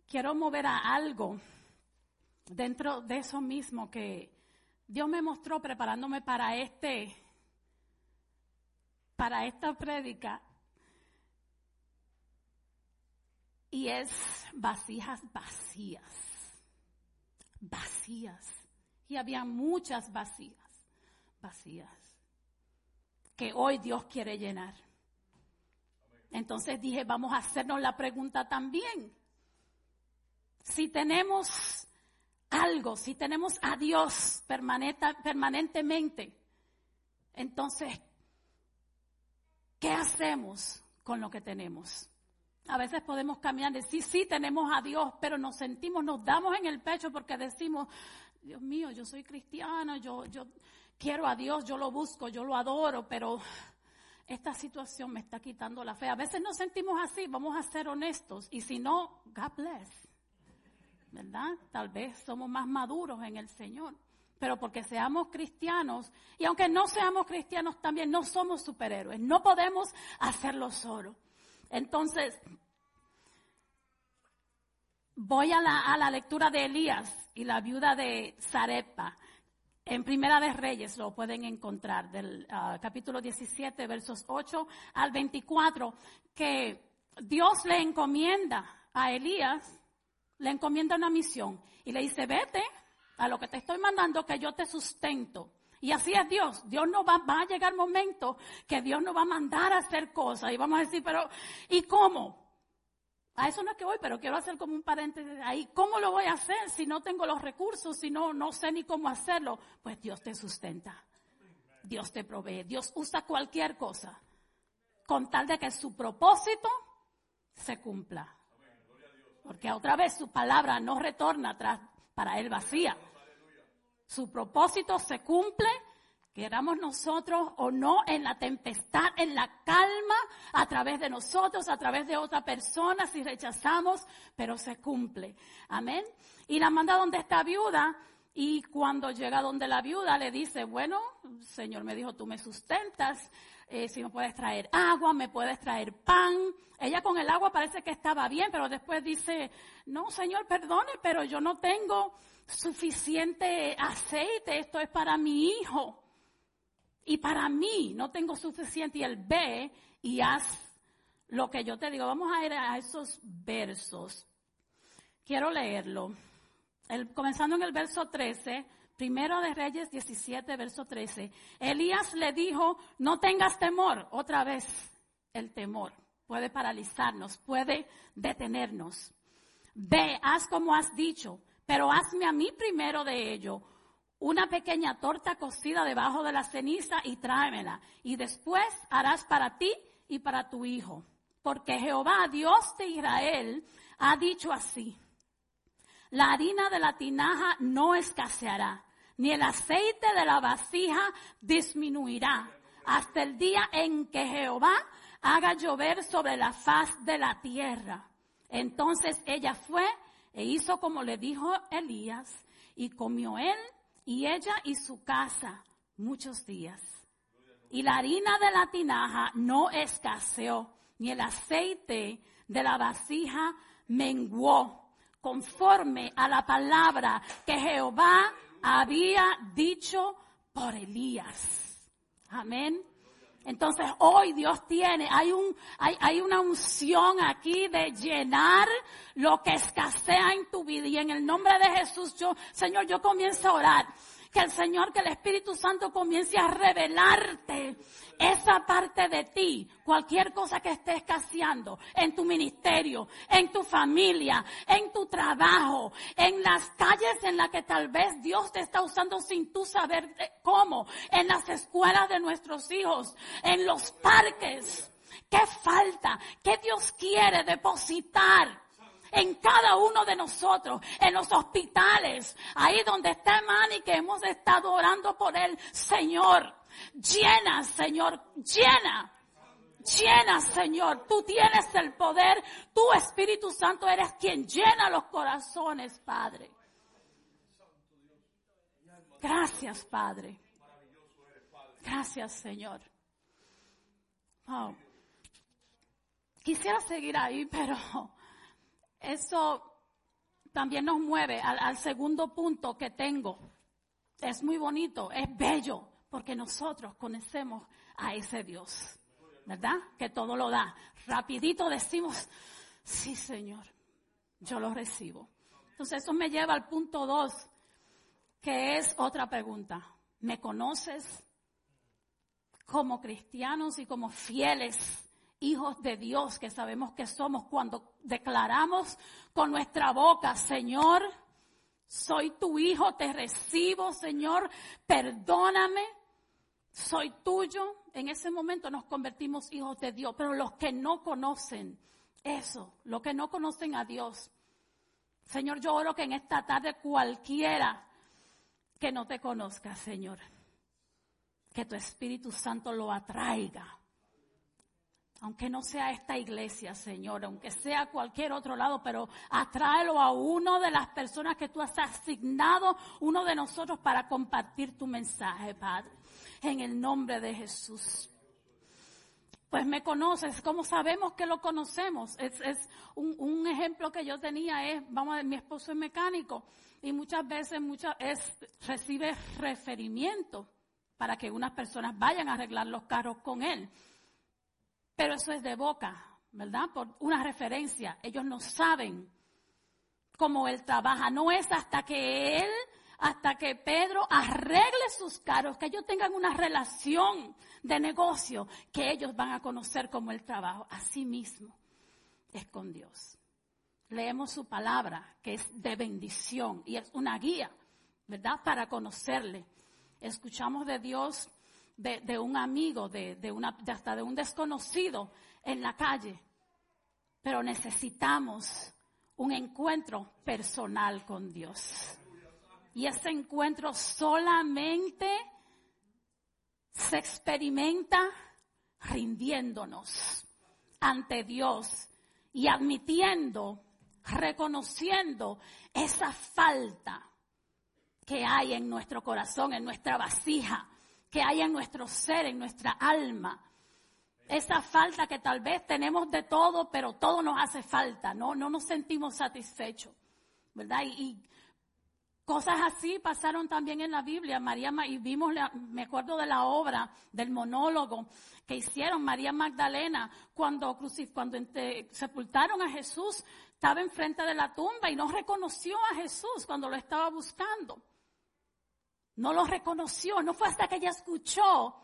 quiero mover a algo dentro de eso mismo que Dios me mostró preparándome para este, para esta prédica. Y es vasijas vacías, vacías. Y había muchas vasijas, vacías, que hoy Dios quiere llenar. Entonces dije, vamos a hacernos la pregunta también. Si tenemos algo, si tenemos a Dios permanentemente, entonces, ¿qué hacemos con lo que tenemos? A veces podemos caminar y decir, sí, tenemos a Dios, pero nos sentimos, nos damos en el pecho porque decimos, Dios mío, yo soy cristiana, yo, yo quiero a Dios, yo lo busco, yo lo adoro, pero esta situación me está quitando la fe. A veces nos sentimos así, vamos a ser honestos, y si no, God bless. ¿verdad? Tal vez somos más maduros en el Señor. Pero porque seamos cristianos, y aunque no seamos cristianos también, no somos superhéroes, no podemos hacerlo solo. Entonces, voy a la, lectura de Elías y la viuda de Zarepa. En Primera de Reyes lo pueden encontrar, del ah, capítulo 17, versos 8 al 24, que Dios le encomienda a Elías le encomienda una misión y le dice, vete a lo que te estoy mandando, que yo te sustento. Y así es Dios. Dios no va, va a llegar momento que Dios nos va a mandar a hacer cosas. Y vamos a decir, pero, ¿y cómo? A eso no es que voy, pero quiero hacer como un paréntesis ahí. ¿Cómo lo voy a hacer si no tengo los recursos, si no, no sé ni cómo hacerlo? Pues Dios te sustenta. Dios te provee. Dios usa cualquier cosa con tal de que su propósito se cumpla. Porque otra vez su palabra no retorna atrás para él vacía. Su propósito se cumple, queramos nosotros o no, en la tempestad, en la calma, a través de nosotros, a través de otra persona, si rechazamos, pero se cumple. Amén. Y la manda donde está viuda, y cuando llega donde la viuda le dice, bueno, Señor me dijo, tú me sustentas, eh, si me puedes traer agua, me puedes traer pan. Ella con el agua parece que estaba bien, pero después dice, no, Señor, perdone, pero yo no tengo suficiente aceite, esto es para mi hijo. Y para mí no tengo suficiente. Y él ve y haz lo que yo te digo. Vamos a ir a esos versos. Quiero leerlo. Comenzando en el verso 13 Primero de Reyes 17, verso 13. Elías le dijo, no tengas temor. Otra vez, el temor puede paralizarnos, puede detenernos. Ve, haz como has dicho, pero hazme a mí primero de ello una pequeña torta cocida debajo de la ceniza y tráemela. Y después harás para ti y para tu hijo. Porque Jehová, Dios de Israel, ha dicho así. La harina de la tinaja no escaseará, ni el aceite de la vasija disminuirá hasta el día en que Jehová haga llover sobre la faz de la tierra. Entonces ella fue e hizo como le dijo Elías y comió él y ella y su casa muchos días. Y la harina de la tinaja no escaseó, ni el aceite de la vasija menguó, conforme a la palabra que Jehová había dicho por Elías. Amén. Entonces hoy Dios tiene, hay un, hay, hay una unción aquí de llenar lo que escasea en tu vida. Y en el nombre de Jesús, yo, Señor, yo comienzo a orar. Que el Señor, que el Espíritu Santo comience a revelarte esa parte de ti, cualquier cosa que esté escaseando en tu ministerio, en tu familia, en tu trabajo, en las calles en las que tal vez Dios te está usando sin tú saber eh, cómo, en las escuelas de nuestros hijos, en los parques. ¿Qué falta? ¿Qué Dios quiere depositar? En cada uno de nosotros, en los hospitales, ahí donde está Manny que hemos estado orando por él, Señor, llena, Señor, llena. Llena, Señor. Tú tienes el poder. Tu Espíritu Santo eres quien llena los corazones, Padre. Gracias, Padre. Gracias, Señor. Quisiera seguir ahí, pero eso también nos mueve al, segundo punto que tengo. Es muy bonito, es bello, porque nosotros conocemos a ese Dios, ¿verdad? Que todo lo da. Rapidito decimos, sí Señor, yo lo recibo. Entonces eso me lleva al punto dos, que es otra pregunta. ¿Me conoces como cristianos y como fieles hijos de Dios que sabemos que somos cuando declaramos con nuestra boca, Señor, soy tu hijo, te recibo, Señor, perdóname, soy tuyo. En ese momento nos convertimos hijos de Dios, pero los que no conocen eso, los que no conocen a Dios, Señor, yo oro que en esta tarde cualquiera que no te conozca, Señor, que tu Espíritu Santo lo atraiga aunque no sea esta iglesia, Señor, aunque sea cualquier otro lado, pero atráelo a uno de las personas que tú has asignado, uno de nosotros, para compartir tu mensaje, Padre. En el nombre de Jesús. Pues me conoces, ¿cómo sabemos que lo conocemos? Es, un, ejemplo que yo tenía es, vamos a ver, mi esposo es mecánico y muchas veces muchas, es, recibe referimiento para que unas personas vayan a arreglar los carros con él. Pero eso es de boca, ¿verdad? Por una referencia. Ellos no saben cómo él trabaja. No es hasta que él, hasta que Pedro arregle sus carros, que ellos tengan una relación de negocio, que ellos van a conocer cómo él trabaja. Así mismo es con Dios. Leemos su palabra, que es de bendición y es una guía, ¿verdad? Para conocerle. Escuchamos de Dios de, un amigo, de, una, hasta de un desconocido en la calle. Pero necesitamos un encuentro personal con Dios. Y ese encuentro solamente se experimenta rindiéndonos ante Dios y admitiendo, reconociendo esa falta que hay en nuestro corazón, en nuestra vasija, que hay en nuestro ser, en nuestra alma. Esa falta que tal vez tenemos de todo, pero todo nos hace falta, no, no nos sentimos satisfechos, ¿verdad? Y, cosas así pasaron también en la Biblia. María, y vimos, me acuerdo de la obra, del monólogo que hicieron María Magdalena cuando, cuando sepultaron a Jesús, estaba enfrente de la tumba y no reconoció a Jesús cuando lo estaba buscando. No lo reconoció, no fue hasta que ella escuchó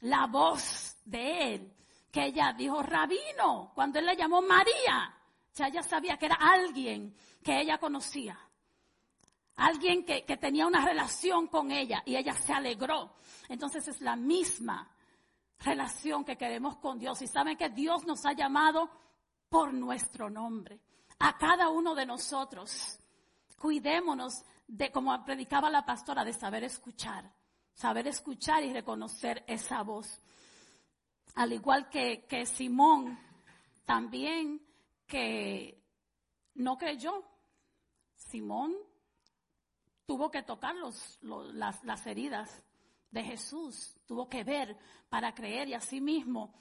la voz de él que ella dijo, rabino, cuando él le llamó María. Ya ella sabía que era alguien que ella conocía. Alguien que, que tenía una relación con ella y ella se alegró. Entonces es la misma relación que queremos con Dios. Y saben que Dios nos ha llamado por nuestro nombre. A cada uno de nosotros. Cuidémonos de, como predicaba la pastora, de saber escuchar, saber escuchar y reconocer esa voz. Al igual que, que Simón, también que no creyó. Simón tuvo que tocar los, las, las heridas de Jesús, tuvo que ver para creer y así mismo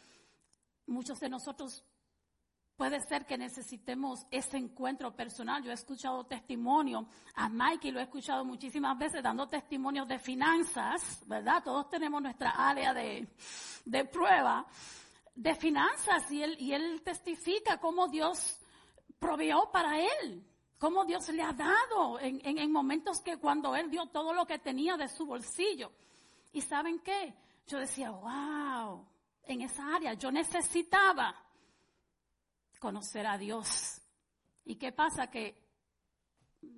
muchos de nosotros Puede ser que necesitemos ese encuentro personal. Yo he escuchado testimonio a Mike y lo he escuchado muchísimas veces dando testimonios de finanzas, ¿verdad? Todos tenemos nuestra área de, de prueba de finanzas y él, y él testifica cómo Dios proveó para él, cómo Dios le ha dado en, en, en momentos que cuando él dio todo lo que tenía de su bolsillo. Y saben qué? Yo decía, wow, en esa área yo necesitaba conocer a Dios. ¿Y qué pasa? Que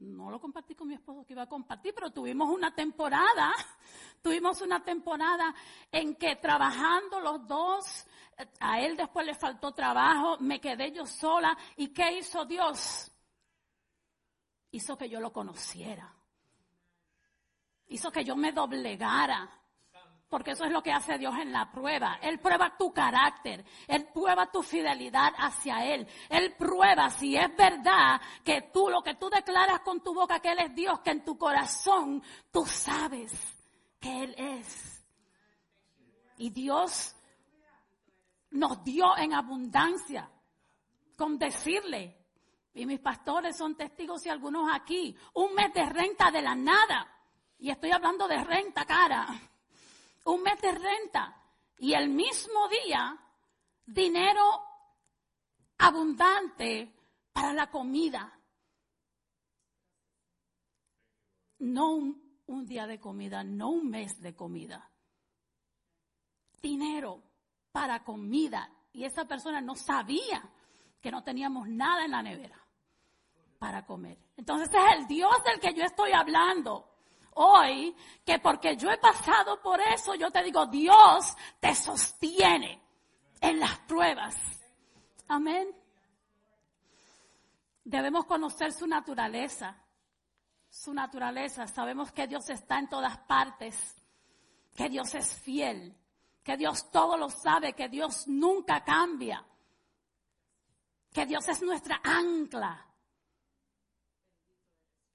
no lo compartí con mi esposo que iba a compartir, pero tuvimos una temporada, [laughs] tuvimos una temporada en que trabajando los dos, a él después le faltó trabajo, me quedé yo sola. ¿Y qué hizo Dios? Hizo que yo lo conociera. Hizo que yo me doblegara. Porque eso es lo que hace Dios en la prueba. Él prueba tu carácter. Él prueba tu fidelidad hacia Él. Él prueba si es verdad que tú, lo que tú declaras con tu boca que Él es Dios, que en tu corazón tú sabes que Él es. Y Dios nos dio en abundancia con decirle, y mis pastores son testigos y algunos aquí, un mes de renta de la nada. Y estoy hablando de renta cara un mes de renta y el mismo día dinero abundante para la comida. No un, un, día de comida, no un mes de comida. Dinero para comida. Y esa persona no sabía que no teníamos nada en la nevera para comer. Entonces es el Dios del que yo estoy hablando hoy que porque yo he pasado por eso, yo te digo, Dios te sostiene en las pruebas. Amén. Debemos conocer su naturaleza. Su naturaleza. Sabemos que Dios está en todas partes. Que Dios es fiel. Que Dios todo lo sabe. Que Dios nunca cambia. Que Dios es nuestra ancla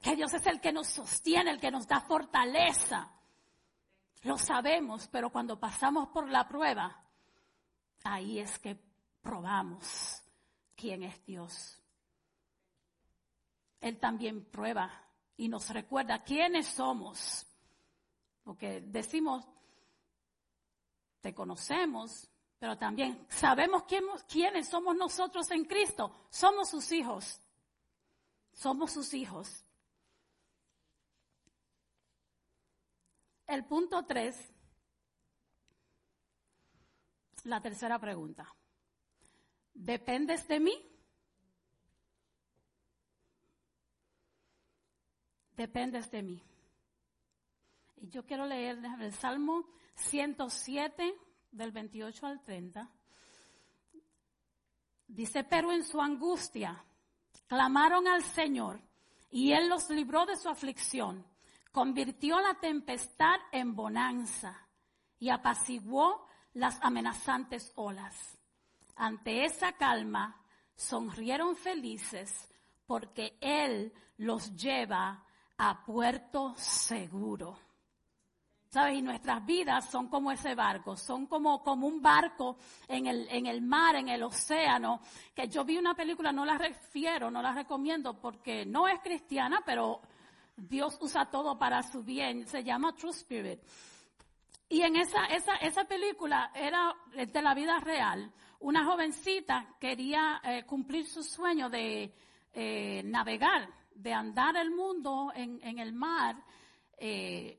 que Dios es el que nos sostiene, el que nos da fortaleza. Lo sabemos, pero cuando pasamos por la prueba, ahí es que probamos quién es Dios. Él también prueba y nos recuerda quiénes somos. Porque decimos, te conocemos, pero también sabemos quién, quiénes somos nosotros en Cristo. Somos sus hijos. Somos sus hijos. El punto tres, la tercera pregunta. ¿Dependes de mí? Dependes de mí. Y yo quiero leer el Salmo 107 del 28 al 30. Dice, pero en su angustia clamaron al Señor y Él los libró de su aflicción convirtió la tempestad en bonanza y apaciguó las amenazantes olas. Ante esa calma, sonrieron felices porque Él los lleva a puerto seguro. ¿Sabes? Y nuestras vidas son como ese barco, son como, como un barco en el, en el mar, en el océano, que yo vi una película, no la refiero, no la recomiendo porque no es cristiana, pero Dios usa todo para su bien. Se llama True Spirit. Y en esa, esa, esa película era de la vida real. Una jovencita quería eh, cumplir su sueño de eh, navegar, de andar el mundo en, en el mar, eh,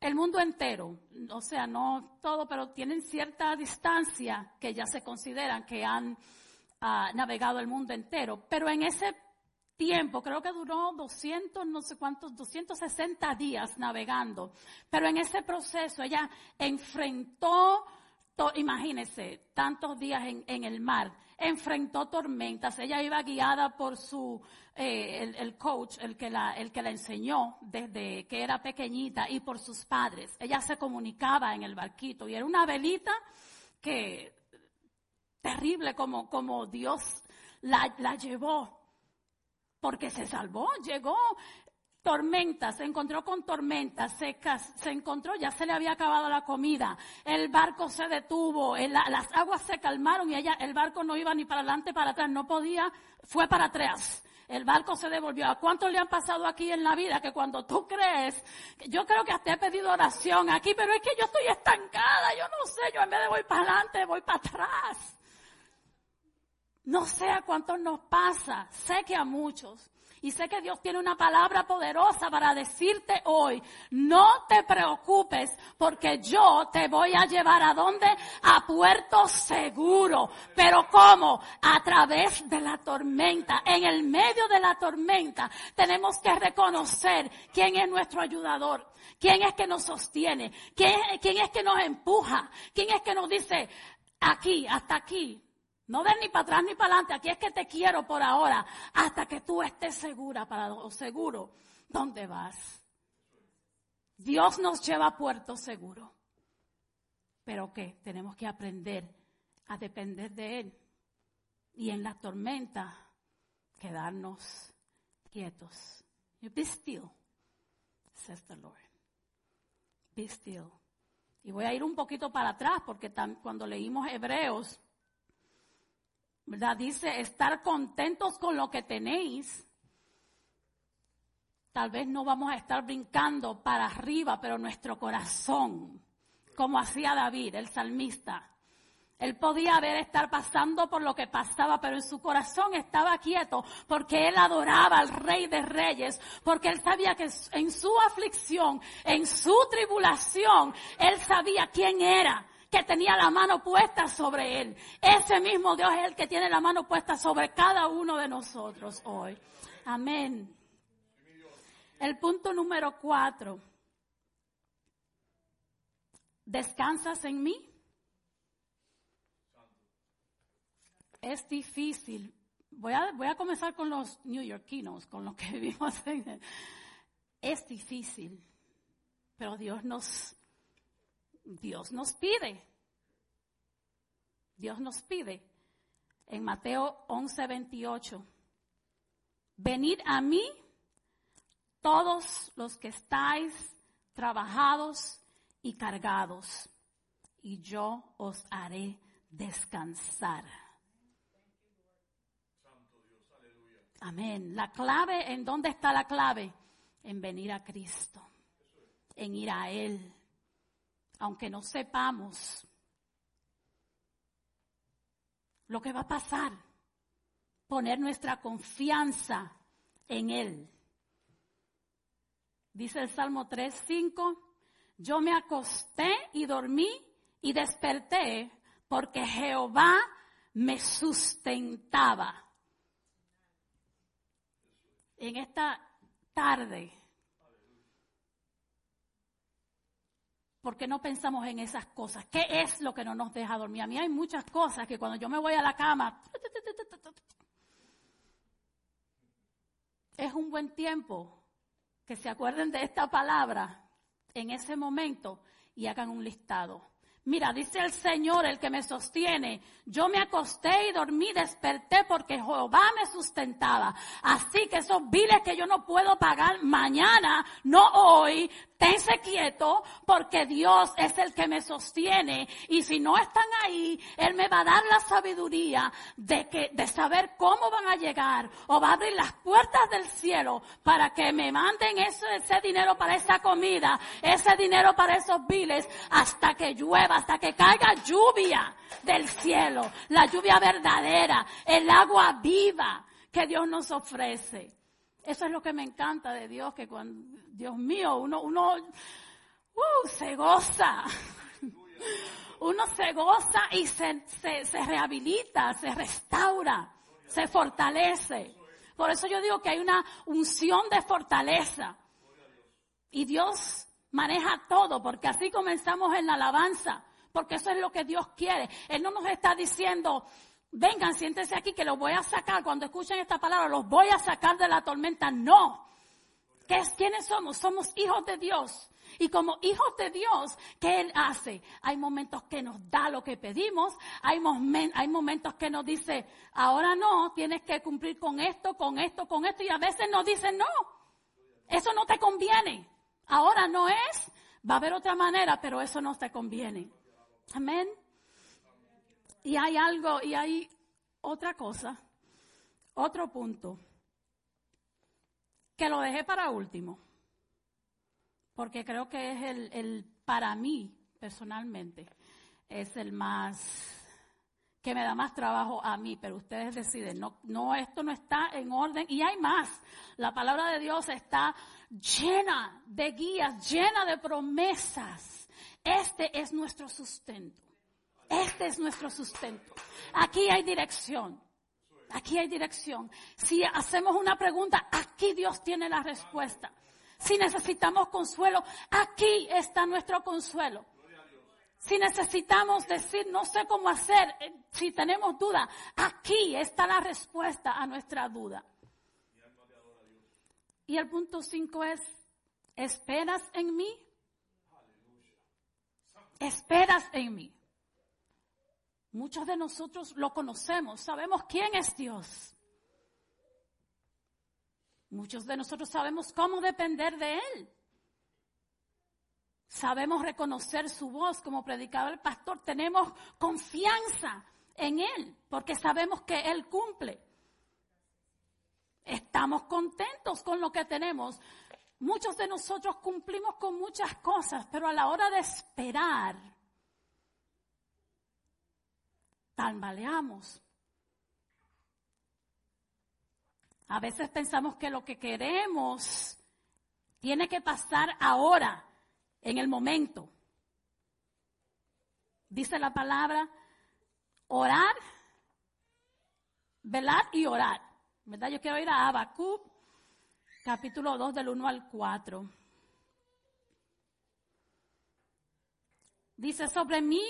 el mundo entero. O sea, no todo, pero tienen cierta distancia que ya se consideran que han ah, navegado el mundo entero. Pero en ese tiempo, creo que duró 200, no sé cuántos, 260 días navegando. Pero en ese proceso ella enfrentó, imagínense, tantos días en, en, el mar, enfrentó tormentas. Ella iba guiada por su, eh, el, el, coach, el que, la, el que la enseñó desde que era pequeñita y por sus padres. Ella se comunicaba en el barquito y era una velita que terrible como, como Dios la, la llevó porque se salvó, llegó, tormenta, se encontró con tormenta, se, se encontró, ya se le había acabado la comida, el barco se detuvo, las aguas se calmaron y ella, el barco no iba ni para adelante para atrás, no podía, fue para atrás. El barco se devolvió. ¿A cuántos le han pasado aquí en la vida que cuando tú crees, yo creo que hasta he pedido oración aquí, pero es que yo estoy estancada, yo no sé, yo en vez de voy para adelante, voy para atrás. No sé a cuántos nos pasa, sé que a muchos. Y sé que Dios tiene una palabra poderosa para decirte hoy, no te preocupes porque yo te voy a llevar a dónde? A puerto seguro. Pero ¿cómo? A través de la tormenta. En el medio de la tormenta tenemos que reconocer quién es nuestro ayudador. ¿Quién es que nos sostiene? ¿Quién, quién es que nos empuja? ¿Quién es que nos dice, aquí, hasta aquí? No des ni para atrás ni para adelante. Aquí es que te quiero por ahora. Hasta que tú estés segura para, o seguro dónde vas. Dios nos lleva a puerto seguro. Pero ¿qué? Tenemos que aprender a depender de Él. Y en la tormenta, quedarnos quietos. Be still, says the Lord. Be still. Y voy a ir un poquito para atrás porque cuando leímos Hebreos, ¿verdad? Dice estar contentos con lo que tenéis. Tal vez no vamos a estar brincando para arriba, pero nuestro corazón, como hacía David, el salmista, él podía haber estar pasando por lo que pasaba, pero en su corazón estaba quieto porque él adoraba al Rey de Reyes, porque él sabía que en su aflicción, en su tribulación, él sabía quién era que tenía la mano puesta sobre él. Ese mismo Dios es el que tiene la mano puesta sobre cada uno de nosotros hoy. Amén. El punto número cuatro. ¿Descansas en mí? Es difícil. Voy a, voy a comenzar con los neoyorquinos, con los que [laughs] vivimos en... Es difícil, pero Dios nos Dios nos pide. Dios nos pide. En Mateo 11, 28. Venid a mí todos los que estáis trabajados y cargados, y yo os haré descansar. Amén. La clave, ¿en dónde está la clave? En venir a Cristo, en ir a Él aunque no sepamos lo que va a pasar, poner nuestra confianza en Él. Dice el Salmo 3:5, yo me acosté y dormí y desperté porque Jehová me sustentaba. En esta tarde, ¿Por qué no pensamos en esas cosas? ¿Qué es lo que no nos deja dormir? A mí hay muchas cosas que cuando yo me voy a la cama, es un buen tiempo que se acuerden de esta palabra en ese momento y hagan un listado. Mira, dice el Señor, el que me sostiene, yo me acosté y dormí, desperté porque Jehová me sustentaba. Así que esos biles que yo no puedo pagar mañana, no hoy, tense quieto porque Dios es el que me sostiene y si no están ahí, Él me va a dar la sabiduría de que, de saber cómo van a llegar o va a abrir las puertas del cielo para que me manden ese, ese dinero para esa comida, ese dinero para esos biles hasta que llueva, hasta que caiga lluvia del cielo, la lluvia verdadera, el agua viva que Dios nos ofrece. Eso es lo que me encanta de Dios, que cuando, Dios mío, uno, uno, uh, se goza. Uno se goza y se, se, se rehabilita, se restaura, se fortalece. Por eso yo digo que hay una unción de fortaleza. Y Dios maneja todo, porque así comenzamos en la alabanza, porque eso es lo que Dios quiere. Él no nos está diciendo, vengan, siéntense aquí que los voy a sacar. Cuando escuchen esta palabra, los voy a sacar de la tormenta. No. ¿Qué es, ¿Quiénes somos? Somos hijos de Dios. Y como hijos de Dios, ¿qué Él hace? Hay momentos que nos da lo que pedimos, hay, hay momentos que nos dice, ahora no, tienes que cumplir con esto, con esto, con esto, y a veces nos dice no. Eso no te conviene. Ahora no es. Va a haber otra manera, pero eso no te conviene. Amén. Y hay algo, y hay otra cosa, otro punto, que lo dejé para último, porque creo que es el, el para mí, personalmente, es el más que me da más trabajo a mí, pero ustedes deciden, no, no, esto no está en orden y hay más. La palabra de Dios está llena de guías, llena de promesas. Este es nuestro sustento. Este es nuestro sustento. Aquí hay dirección. Aquí hay dirección. Si hacemos una pregunta, aquí Dios tiene la respuesta. Si necesitamos consuelo, aquí está nuestro consuelo. Si necesitamos decir, no sé cómo hacer, eh, si tenemos duda, aquí está la respuesta a nuestra duda. Y el punto cinco es, ¿esperas en mí? Esperas en mí. Muchos de nosotros lo conocemos, sabemos quién es Dios. Muchos de nosotros sabemos cómo depender de Él. Sabemos reconocer su voz como predicaba el pastor. Tenemos confianza en Él porque sabemos que Él cumple. Estamos contentos con lo que tenemos. Muchos de nosotros cumplimos con muchas cosas, pero a la hora de esperar, tambaleamos. A veces pensamos que lo que queremos tiene que pasar ahora en el momento. Dice la palabra, orar, velar y orar. ¿Verdad? Yo quiero ir a Habacuc, capítulo 2 del 1 al 4. Dice, sobre mí,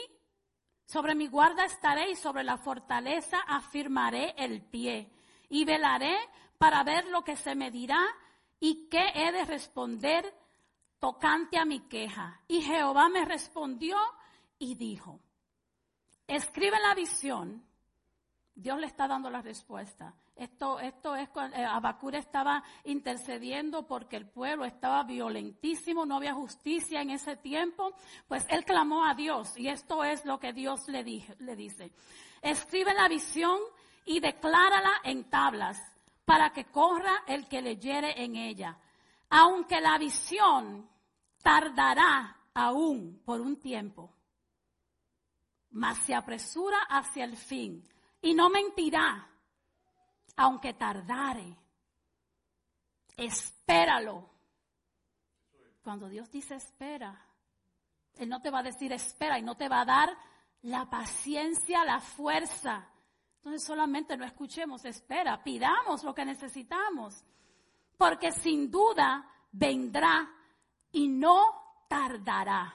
sobre mi guarda estaré y sobre la fortaleza afirmaré el pie y velaré para ver lo que se me dirá y qué he de responder tocante a mi queja. Y Jehová me respondió y dijo, escribe la visión. Dios le está dando la respuesta. Esto, esto es eh, Abacur estaba intercediendo porque el pueblo estaba violentísimo, no había justicia en ese tiempo. Pues él clamó a Dios y esto es lo que Dios le, le dice. Escribe la visión y declárala en tablas para que corra el que leyere en ella. Aunque la visión tardará aún por un tiempo, mas se apresura hacia el fin y no mentirá, aunque tardare. Espéralo. Cuando Dios dice espera, Él no te va a decir espera y no te va a dar la paciencia, la fuerza. Entonces solamente no escuchemos, espera, pidamos lo que necesitamos, porque sin duda vendrá y no tardará.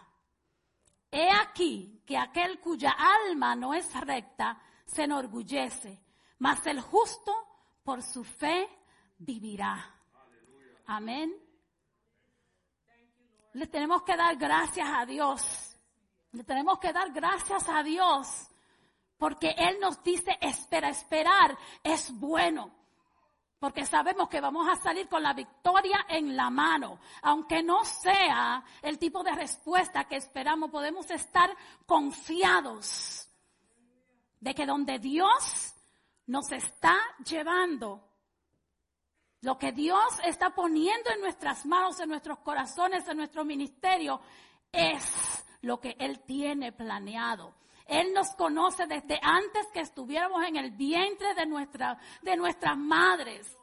He aquí que aquel cuya alma no es recta se enorgullece, mas el justo por su fe vivirá. Amén. Le tenemos que dar gracias a Dios. Le tenemos que dar gracias a Dios. Porque Él nos dice, espera, esperar es bueno porque sabemos que vamos a salir con la victoria en la mano. Aunque no sea el tipo de respuesta que esperamos, podemos estar confiados de que donde Dios nos está llevando, lo que Dios está poniendo en nuestras manos, en nuestros corazones, en nuestro ministerio, es lo que Él tiene planeado. Él nos conoce desde antes que estuviéramos en el vientre de, nuestra, de nuestras madres.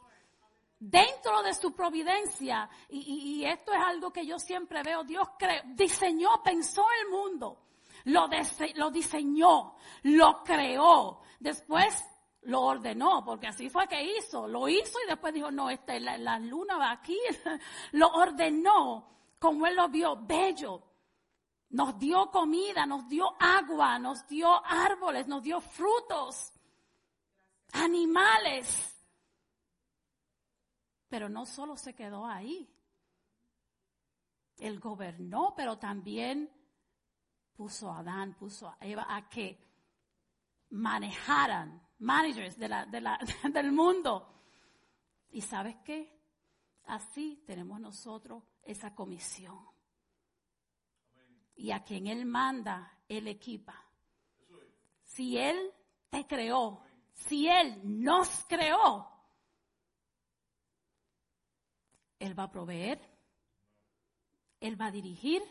Dentro de su providencia, y, esto es algo que yo siempre veo, Dios diseñó, pensó el mundo, lo, lo diseñó, lo creó, después lo ordenó, porque así fue que hizo, lo hizo y después dijo, no, este, la, la luna va aquí, [laughs] lo ordenó como él lo vio, bello, nos dio comida, nos dio agua, nos dio árboles, nos dio frutos, animales. Pero no solo se quedó ahí. Él gobernó, pero también puso a Adán, puso a Eva a que manejaran, managers de la, de la, [laughs] del mundo. ¿Y sabes qué? Así tenemos nosotros esa comisión. Y a quien Él manda, Él equipa. Si Él te creó, si Él nos creó, Él va a proveer, Él va a dirigir,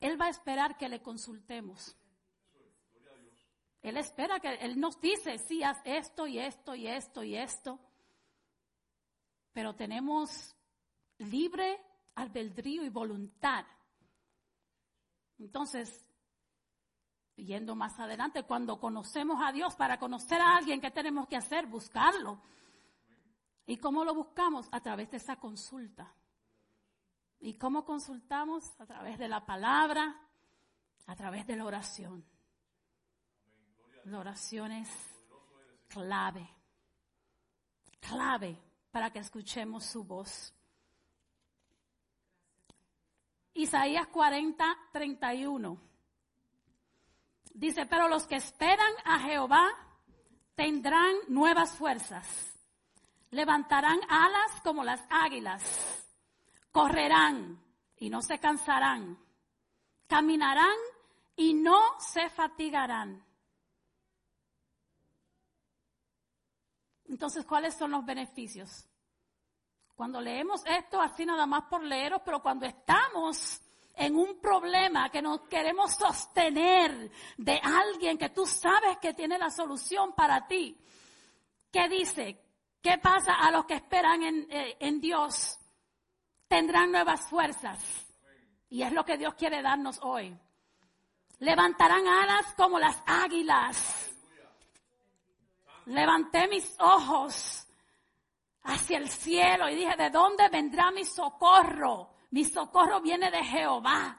Él va a esperar que le consultemos. Él espera que Él nos dice, sí, haz esto y esto y esto y esto. Pero tenemos libre albedrío y voluntad. Entonces, yendo más adelante, cuando conocemos a Dios, para conocer a alguien, ¿qué tenemos que hacer? Buscarlo. ¿Y cómo lo buscamos? A través de esa consulta. ¿Y cómo consultamos? A través de la palabra, a través de la oración. La oración es clave, clave para que escuchemos su voz. Isaías 40, 31. Dice, pero los que esperan a Jehová tendrán nuevas fuerzas, levantarán alas como las águilas, correrán y no se cansarán, caminarán y no se fatigarán. Entonces, ¿cuáles son los beneficios? Cuando leemos esto así nada más por leeros, pero cuando estamos en un problema que nos queremos sostener de alguien que tú sabes que tiene la solución para ti, ¿qué dice? ¿Qué pasa a los que esperan en, eh, en Dios? Tendrán nuevas fuerzas. Y es lo que Dios quiere darnos hoy. Levantarán alas como las águilas. Levanté mis ojos hacia el cielo y dije, ¿de dónde vendrá mi socorro? Mi socorro viene de Jehová.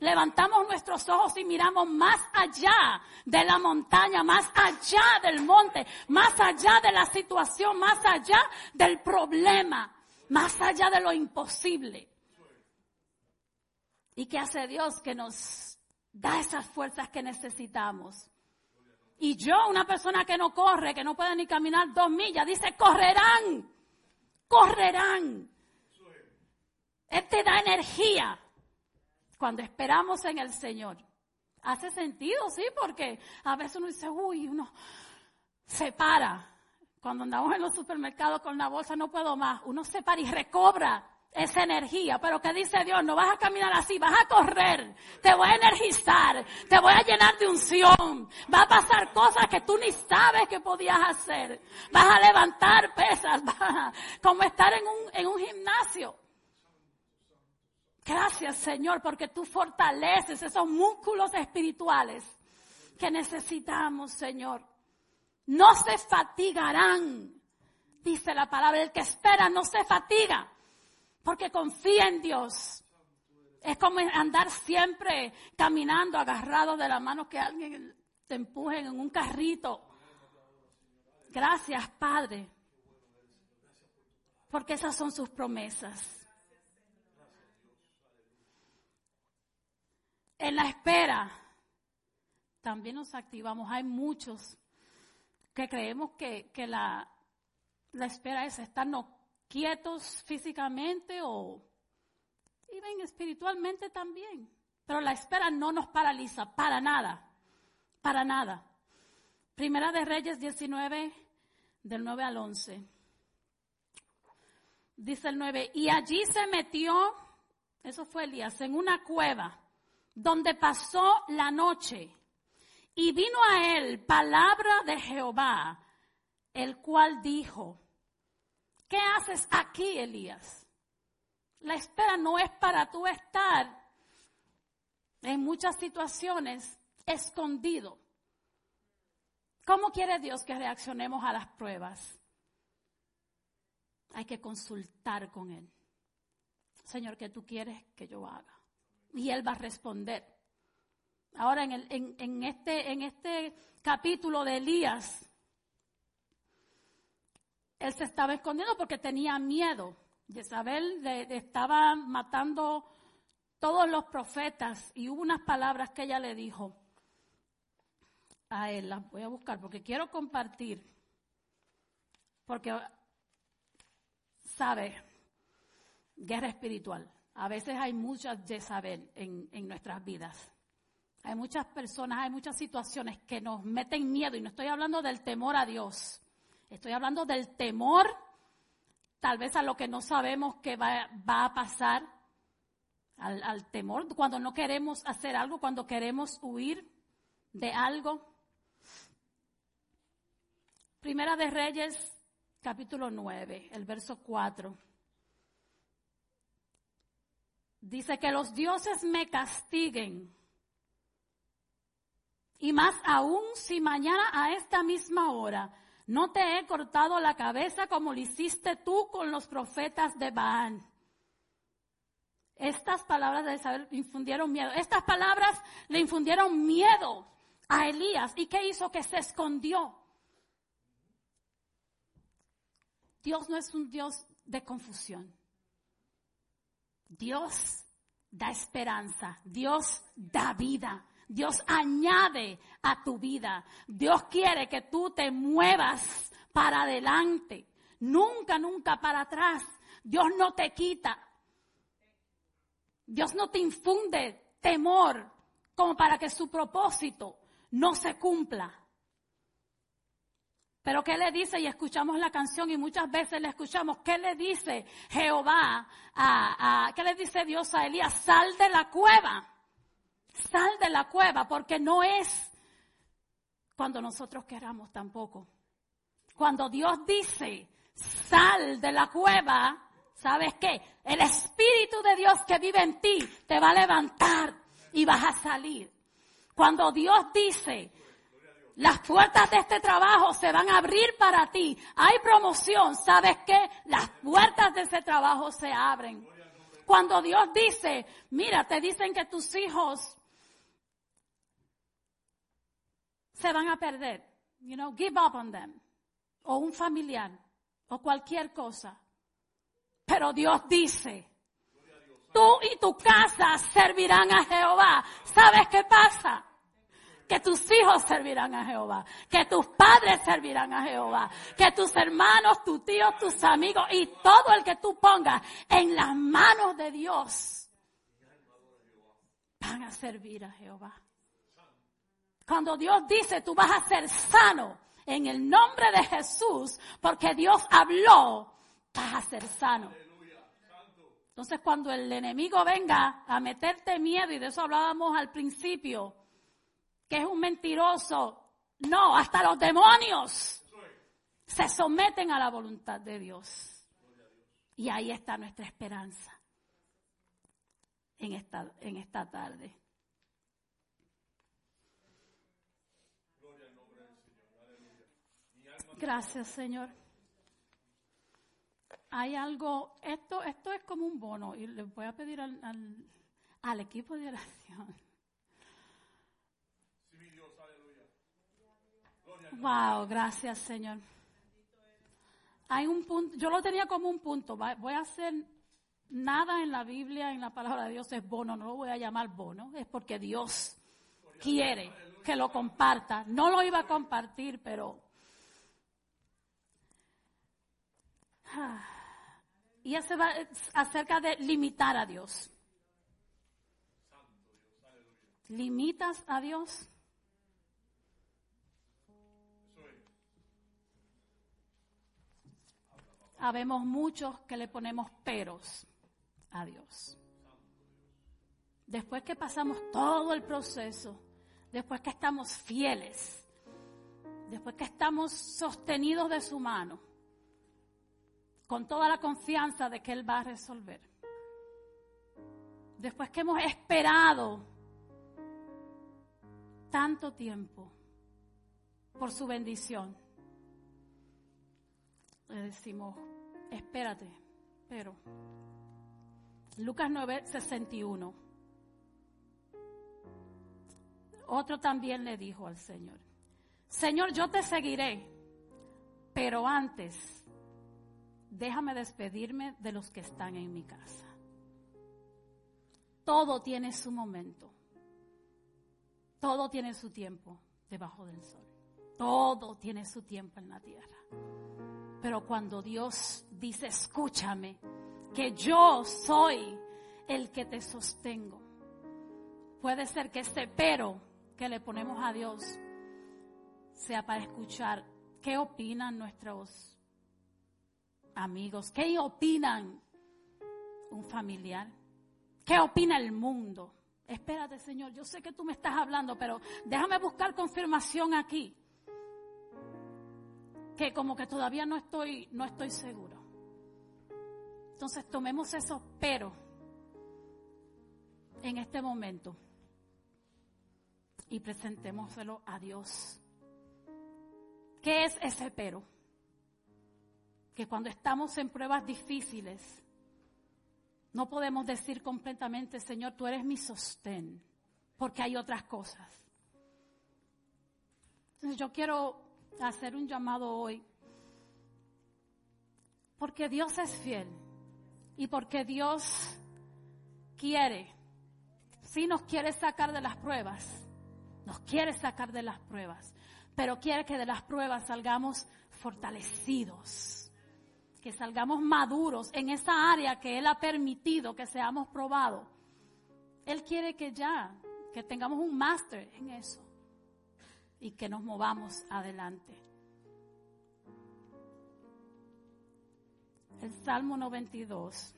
Levantamos nuestros ojos y miramos más allá de la montaña, más allá del monte, más allá de la situación, más allá del problema, más allá de lo imposible. ¿Y qué hace Dios? Que nos da esas fuerzas que necesitamos. Y yo, una persona que no corre, que no puede ni caminar dos millas, dice, correrán correrán. Él te da energía cuando esperamos en el Señor. Hace sentido, sí, porque a veces uno dice, uy, uno se para. Cuando andamos en los supermercados con la bolsa, no puedo más. Uno se para y recobra esa energía. Pero ¿qué dice Dios? No vas a caminar así, vas a correr. Te voy a energizar, te voy a llenar de unción. Va a pasar cosas que tú ni sabes que podías hacer. Vas a levantar pesas, [laughs] como estar en un, en un gimnasio. Gracias Señor, porque tú fortaleces esos músculos espirituales que necesitamos, Señor. No se fatigarán, dice la palabra. El que espera no se fatiga porque confía en Dios. Es como andar siempre caminando agarrado de la mano que alguien te empuje en un carrito. Gracias, Padre, porque esas son sus promesas. En la espera también nos activamos. Hay muchos que creemos que, la, la espera es estarnos quietos físicamente o viven espiritualmente también. Pero la espera no nos paraliza para nada, para nada. Primera de Reyes 19, del 9 al 11. Dice el 9, y allí se metió, eso fue Elías, en una cueva donde pasó la noche. Y vino a él palabra de Jehová, el cual dijo, ¿Qué haces aquí, Elías? La espera no es para tú estar en muchas situaciones escondido. ¿Cómo quiere Dios que reaccionemos a las pruebas? Hay que consultar con Él. Señor, ¿qué tú quieres que yo haga? Y Él va a responder. Ahora, en, este, en este capítulo de Elías, él se estaba escondiendo porque tenía miedo. Jezabel estaba matando todos los profetas y hubo unas palabras que ella le dijo a él, las voy a buscar porque quiero compartir, porque sabe, guerra espiritual. A veces hay muchas Jezabel en nuestras vidas. Hay muchas personas, hay muchas situaciones que nos meten miedo y no estoy hablando del temor a Dios. Estoy hablando del temor tal vez a lo que no sabemos que va, a pasar, al, al temor cuando no queremos hacer algo, cuando queremos huir de algo. Primera de Reyes, capítulo 9, el verso 4. Dice que los dioses me castiguen. Y más aún si mañana a esta misma hora no te he cortado la cabeza como lo hiciste tú con los profetas de Baal. Estas palabras de Isabel infundieron miedo. Estas palabras le infundieron miedo a Elías. ¿Y qué hizo? Que se escondió. Dios no es un Dios de confusión. Dios da esperanza. Dios da vida. Dios añade a tu vida. Dios quiere que tú te muevas para adelante. Nunca, nunca para atrás. Dios no te quita. Dios no te infunde temor como para que su propósito no se cumpla. Pero ¿qué le dice? Y escuchamos la canción y muchas veces le escuchamos. ¿Qué le dice Jehová? A, a, ¿Qué le dice Dios a Elías? Sal de la cueva. Sal de la cueva porque no es cuando nosotros queramos tampoco. Cuando Dios dice, sal de la cueva, ¿sabes qué? El Espíritu de Dios que vive en ti te va a levantar y vas a salir. Cuando Dios dice, las puertas de este trabajo se van a abrir para ti, hay promoción, ¿sabes qué? Las puertas de ese trabajo se abren. Cuando Dios dice, mira, te dicen que tus hijos se van a perder. You know, give up on them. O un familiar. O cualquier cosa. Pero Dios dice, tú y tu casa servirán a Jehová. ¿Sabes qué pasa? Que tus hijos servirán a Jehová, que tus padres servirán a Jehová, que tus hermanos, tus tíos, tus amigos y todo el que tú pongas en las manos de Dios van a servir a Jehová. Cuando Dios dice tú vas a ser sano en el nombre de Jesús, porque Dios habló, vas a ser sano. Entonces cuando el enemigo venga a meterte miedo, y de eso hablábamos al principio, que es un mentiroso, no, hasta los demonios se someten a la voluntad de Dios. Y ahí está nuestra esperanza en esta, en esta tarde. Gracias, Señor. Hay algo, esto, esto es como un bono y le voy a pedir al, al, al equipo de oración. Wow, gracias, Señor. Hay un punto, yo lo tenía como un punto. Voy a hacer nada en la Biblia, en la palabra de Dios es bono, no lo voy a llamar bono, es porque Dios quiere que lo comparta. No lo iba a compartir, pero Y se va acerca de limitar a Dios. ¿Limitas a Dios? Habemos muchos que le ponemos peros a Dios. Después que pasamos todo el proceso, después que estamos fieles, después que estamos sostenidos de su mano, con toda la confianza de que Él va a resolver. Después que hemos esperado tanto tiempo por su bendición, le decimos, espérate, pero Lucas 9, 61. Otro también le dijo al Señor, Señor, yo te seguiré, pero antes déjame despedirme de los que están en mi casa. Todo tiene su momento. Todo tiene su tiempo debajo del sol. Todo tiene su tiempo en la tierra. Pero cuando Dios dice, escúchame, que yo soy el que te sostengo. Puede ser que ese pero que le ponemos a Dios sea para escuchar qué opinan nuestros amigos, qué opinan un familiar, qué opina el mundo. Espérate, Señor, yo sé que tú me estás hablando, pero déjame buscar confirmación aquí. Que como que todavía no estoy, no estoy seguro. Entonces tomemos eso, pero en este momento y presentémoselo a Dios. ¿Qué es ese pero? Que cuando estamos en pruebas difíciles, no podemos decir completamente, Señor, tú eres mi sostén, porque hay otras cosas. Entonces yo quiero hacer un llamado hoy, porque Dios es fiel y porque Dios quiere, sí nos quiere sacar de las pruebas, nos quiere sacar de las pruebas, pero quiere que de las pruebas salgamos fortalecidos que salgamos maduros en esa área que Él ha permitido que seamos probados. Él quiere que ya, que tengamos un máster en eso y que nos movamos adelante. El Salmo 92.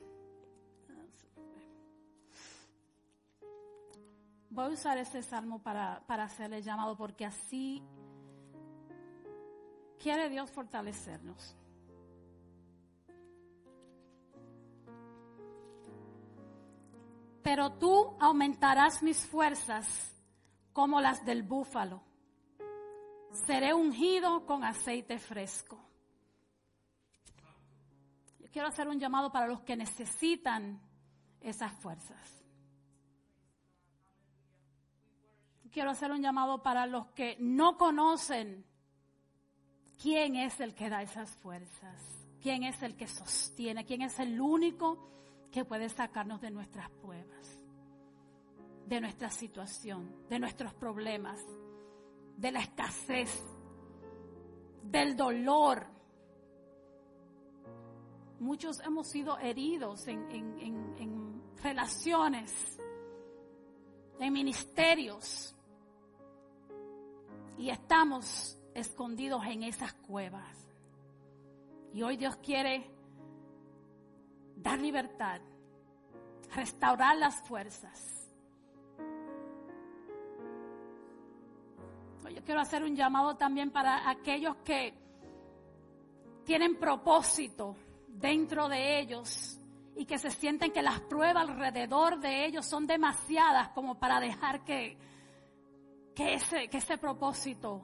Voy a usar ese salmo para, para hacerle llamado porque así quiere Dios fortalecernos. Pero tú aumentarás mis fuerzas como las del búfalo. Seré ungido con aceite fresco. Yo quiero hacer un llamado para los que necesitan esas fuerzas. Quiero hacer un llamado para los que no conocen quién es el que da esas fuerzas, quién es el que sostiene, quién es el único que puede sacarnos de nuestras pruebas, de nuestra situación, de nuestros problemas, de la escasez, del dolor. Muchos hemos sido heridos en, en relaciones, en ministerios, y estamos escondidos en esas cuevas. Y hoy Dios quiere dar libertad, restaurar las fuerzas. Yo quiero hacer un llamado también para aquellos que tienen propósito dentro de ellos y que se sienten que las pruebas alrededor de ellos son demasiadas como para dejar que, que, ese, que ese propósito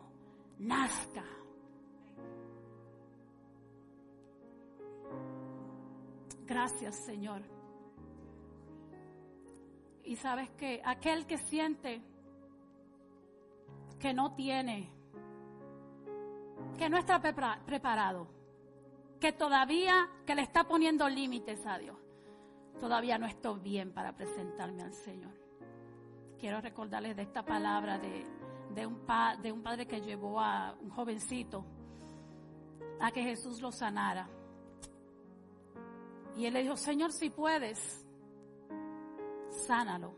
nazca. Gracias, Señor. Y sabes que aquel que siente que no tiene, que no está preparado, que todavía, que le está poniendo límites a Dios, todavía no estoy bien para presentarme al Señor. Quiero recordarles de esta palabra de, de, un, de un padre que llevó a un jovencito a que Jesús lo sanara. Y él le dijo, Señor, si puedes, sánalo.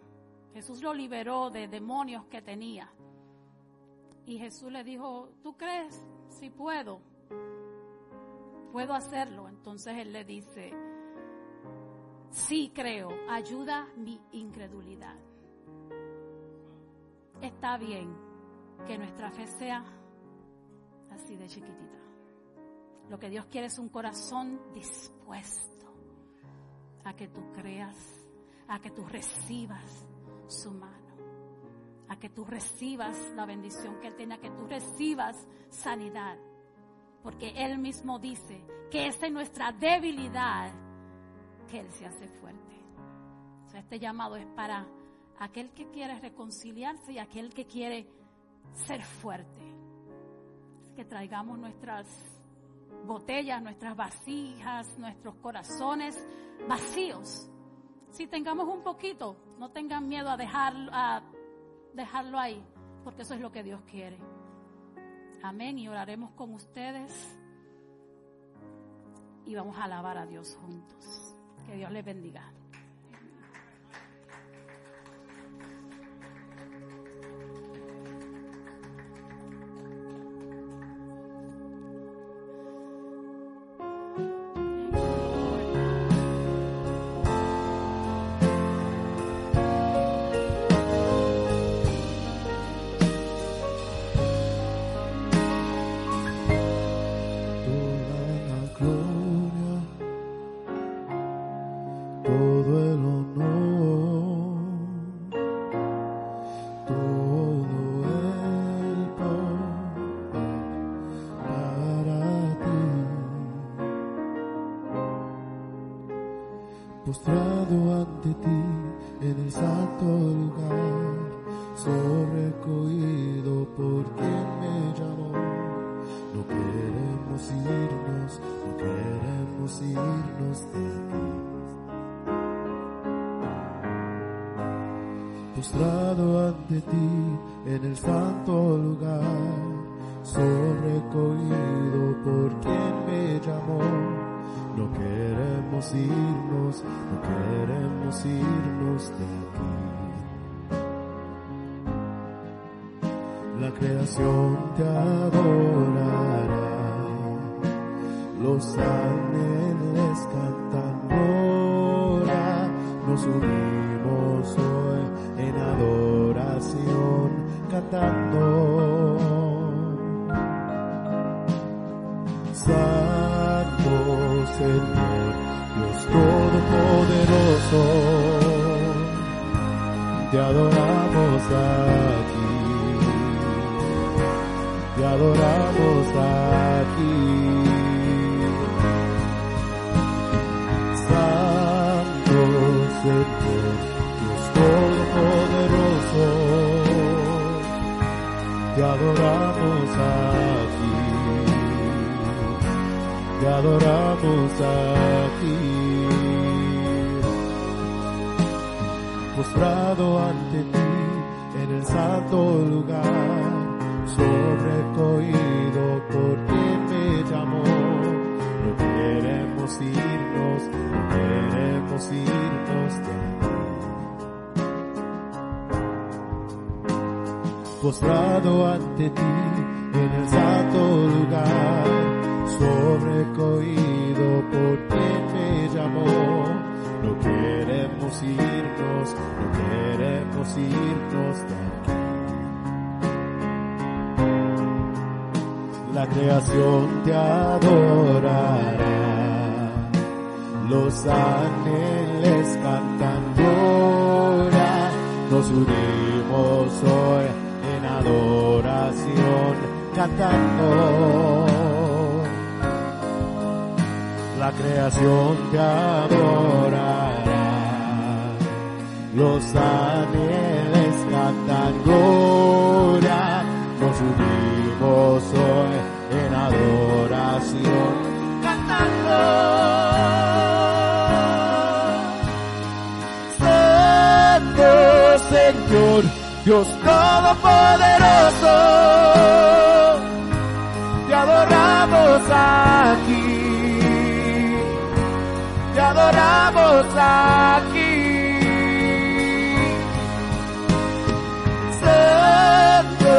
Jesús lo liberó de demonios que tenía. Y Jesús le dijo, ¿tú crees? Si puedo, puedo hacerlo. Entonces él le dice, sí creo, ayuda mi incredulidad. Está bien que nuestra fe sea así de chiquitita. Lo que Dios quiere es un corazón dispuesto a que tú creas, a que tú recibas su mano, a que tú recibas la bendición que Él tiene, a que tú recibas sanidad. Porque Él mismo dice que es en nuestra debilidad que Él se hace fuerte. Este llamado es para aquel que quiere reconciliarse y aquel que quiere ser fuerte. que traigamos nuestras botellas, nuestras vasijas, nuestros corazones vacíos. Si tengamos un poquito, no tengan miedo a, dejar, a dejarlo ahí, porque eso es lo que Dios quiere. Amén. Y oraremos con ustedes. y vamos a alabar a Dios juntos. Que Dios les bendiga.
Cantando. Santo Señor, Dios Todopoderoso, te adoramos aquí, te adoramos aquí. Adoramos aquí, te adoramos aquí postrado ante ti en el santo lugar, sobrecogido por quien me llamó. No queremos irnos, no queremos irnos Postrado ante ti en el santo lugar, sobrecogido por quien me llamó. No queremos irnos, no queremos irnos de aquí. La creación te adorará, los ángeles cantan gloria, nos cantando la creación te adorará. Los ángeles cantan gloria, nos unimos hoy en adoración cantando. Santo Señor, Dios Todopoderoso, adoramos aquí. Santo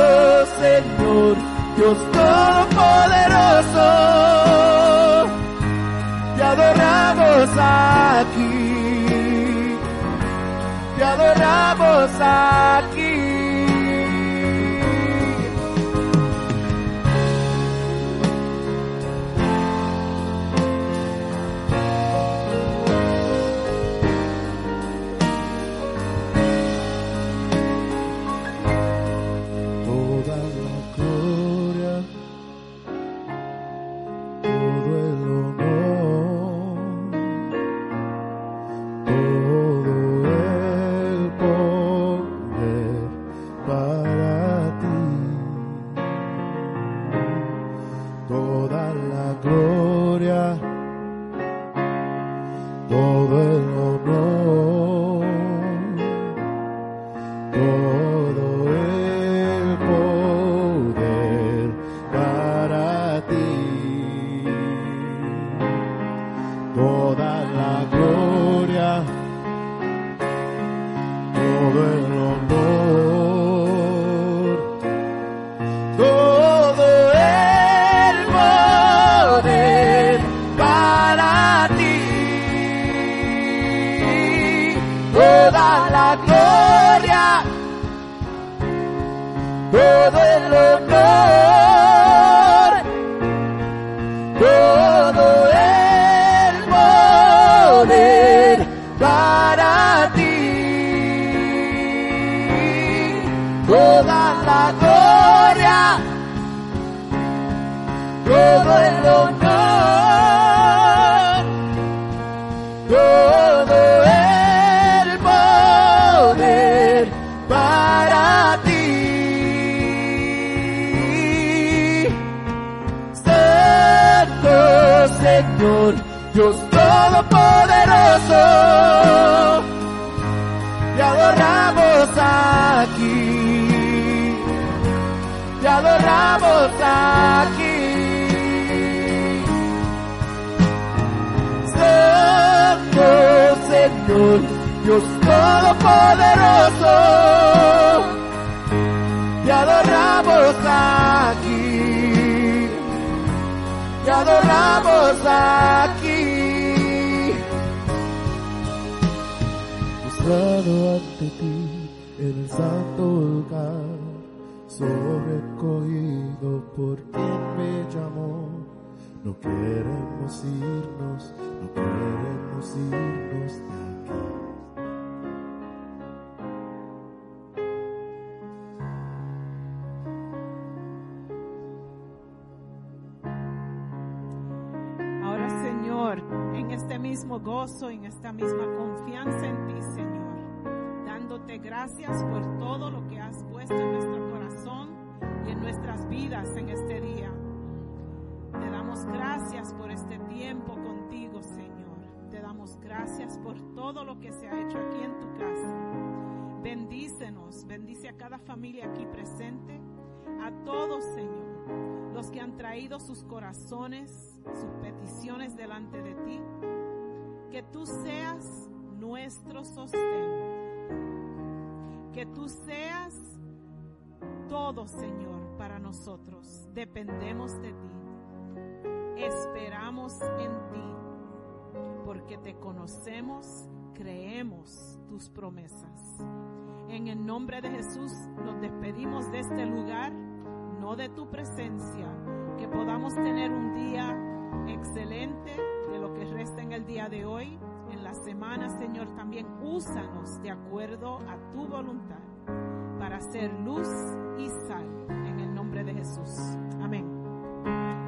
Señor, Dios Todopoderoso, te adoramos aquí, te adoramos aquí. toda la gloria, todo el honor. Todopoderoso, te adoramos aquí, te adoramos aquí.
postrado ante ti en el santo lugar, sobrecogido por quien me llamó. No queremos irnos, no queremos irnos
gozo, en esta misma confianza en ti, Señor, dándote gracias por todo lo que has puesto en nuestro corazón y en nuestras vidas en este día. Te damos gracias por este tiempo contigo, Señor. Te damos gracias por todo lo que se ha hecho aquí en tu casa. Bendícenos, bendice a cada familia aquí presente, a todos, Señor, los que han traído sus corazones, sus peticiones delante de ti. Que tú seas nuestro sostén. Que tú seas todo, Señor, para nosotros. Dependemos de ti. Esperamos en ti. Porque te conocemos, creemos tus promesas. En el nombre de Jesús nos despedimos de este lugar, no de tu presencia. Que podamos tener un día excelente de lo que resta en el día de hoy, en la semana, Señor, también úsanos de acuerdo a tu voluntad para ser luz y sal en el nombre de Jesús. Amén.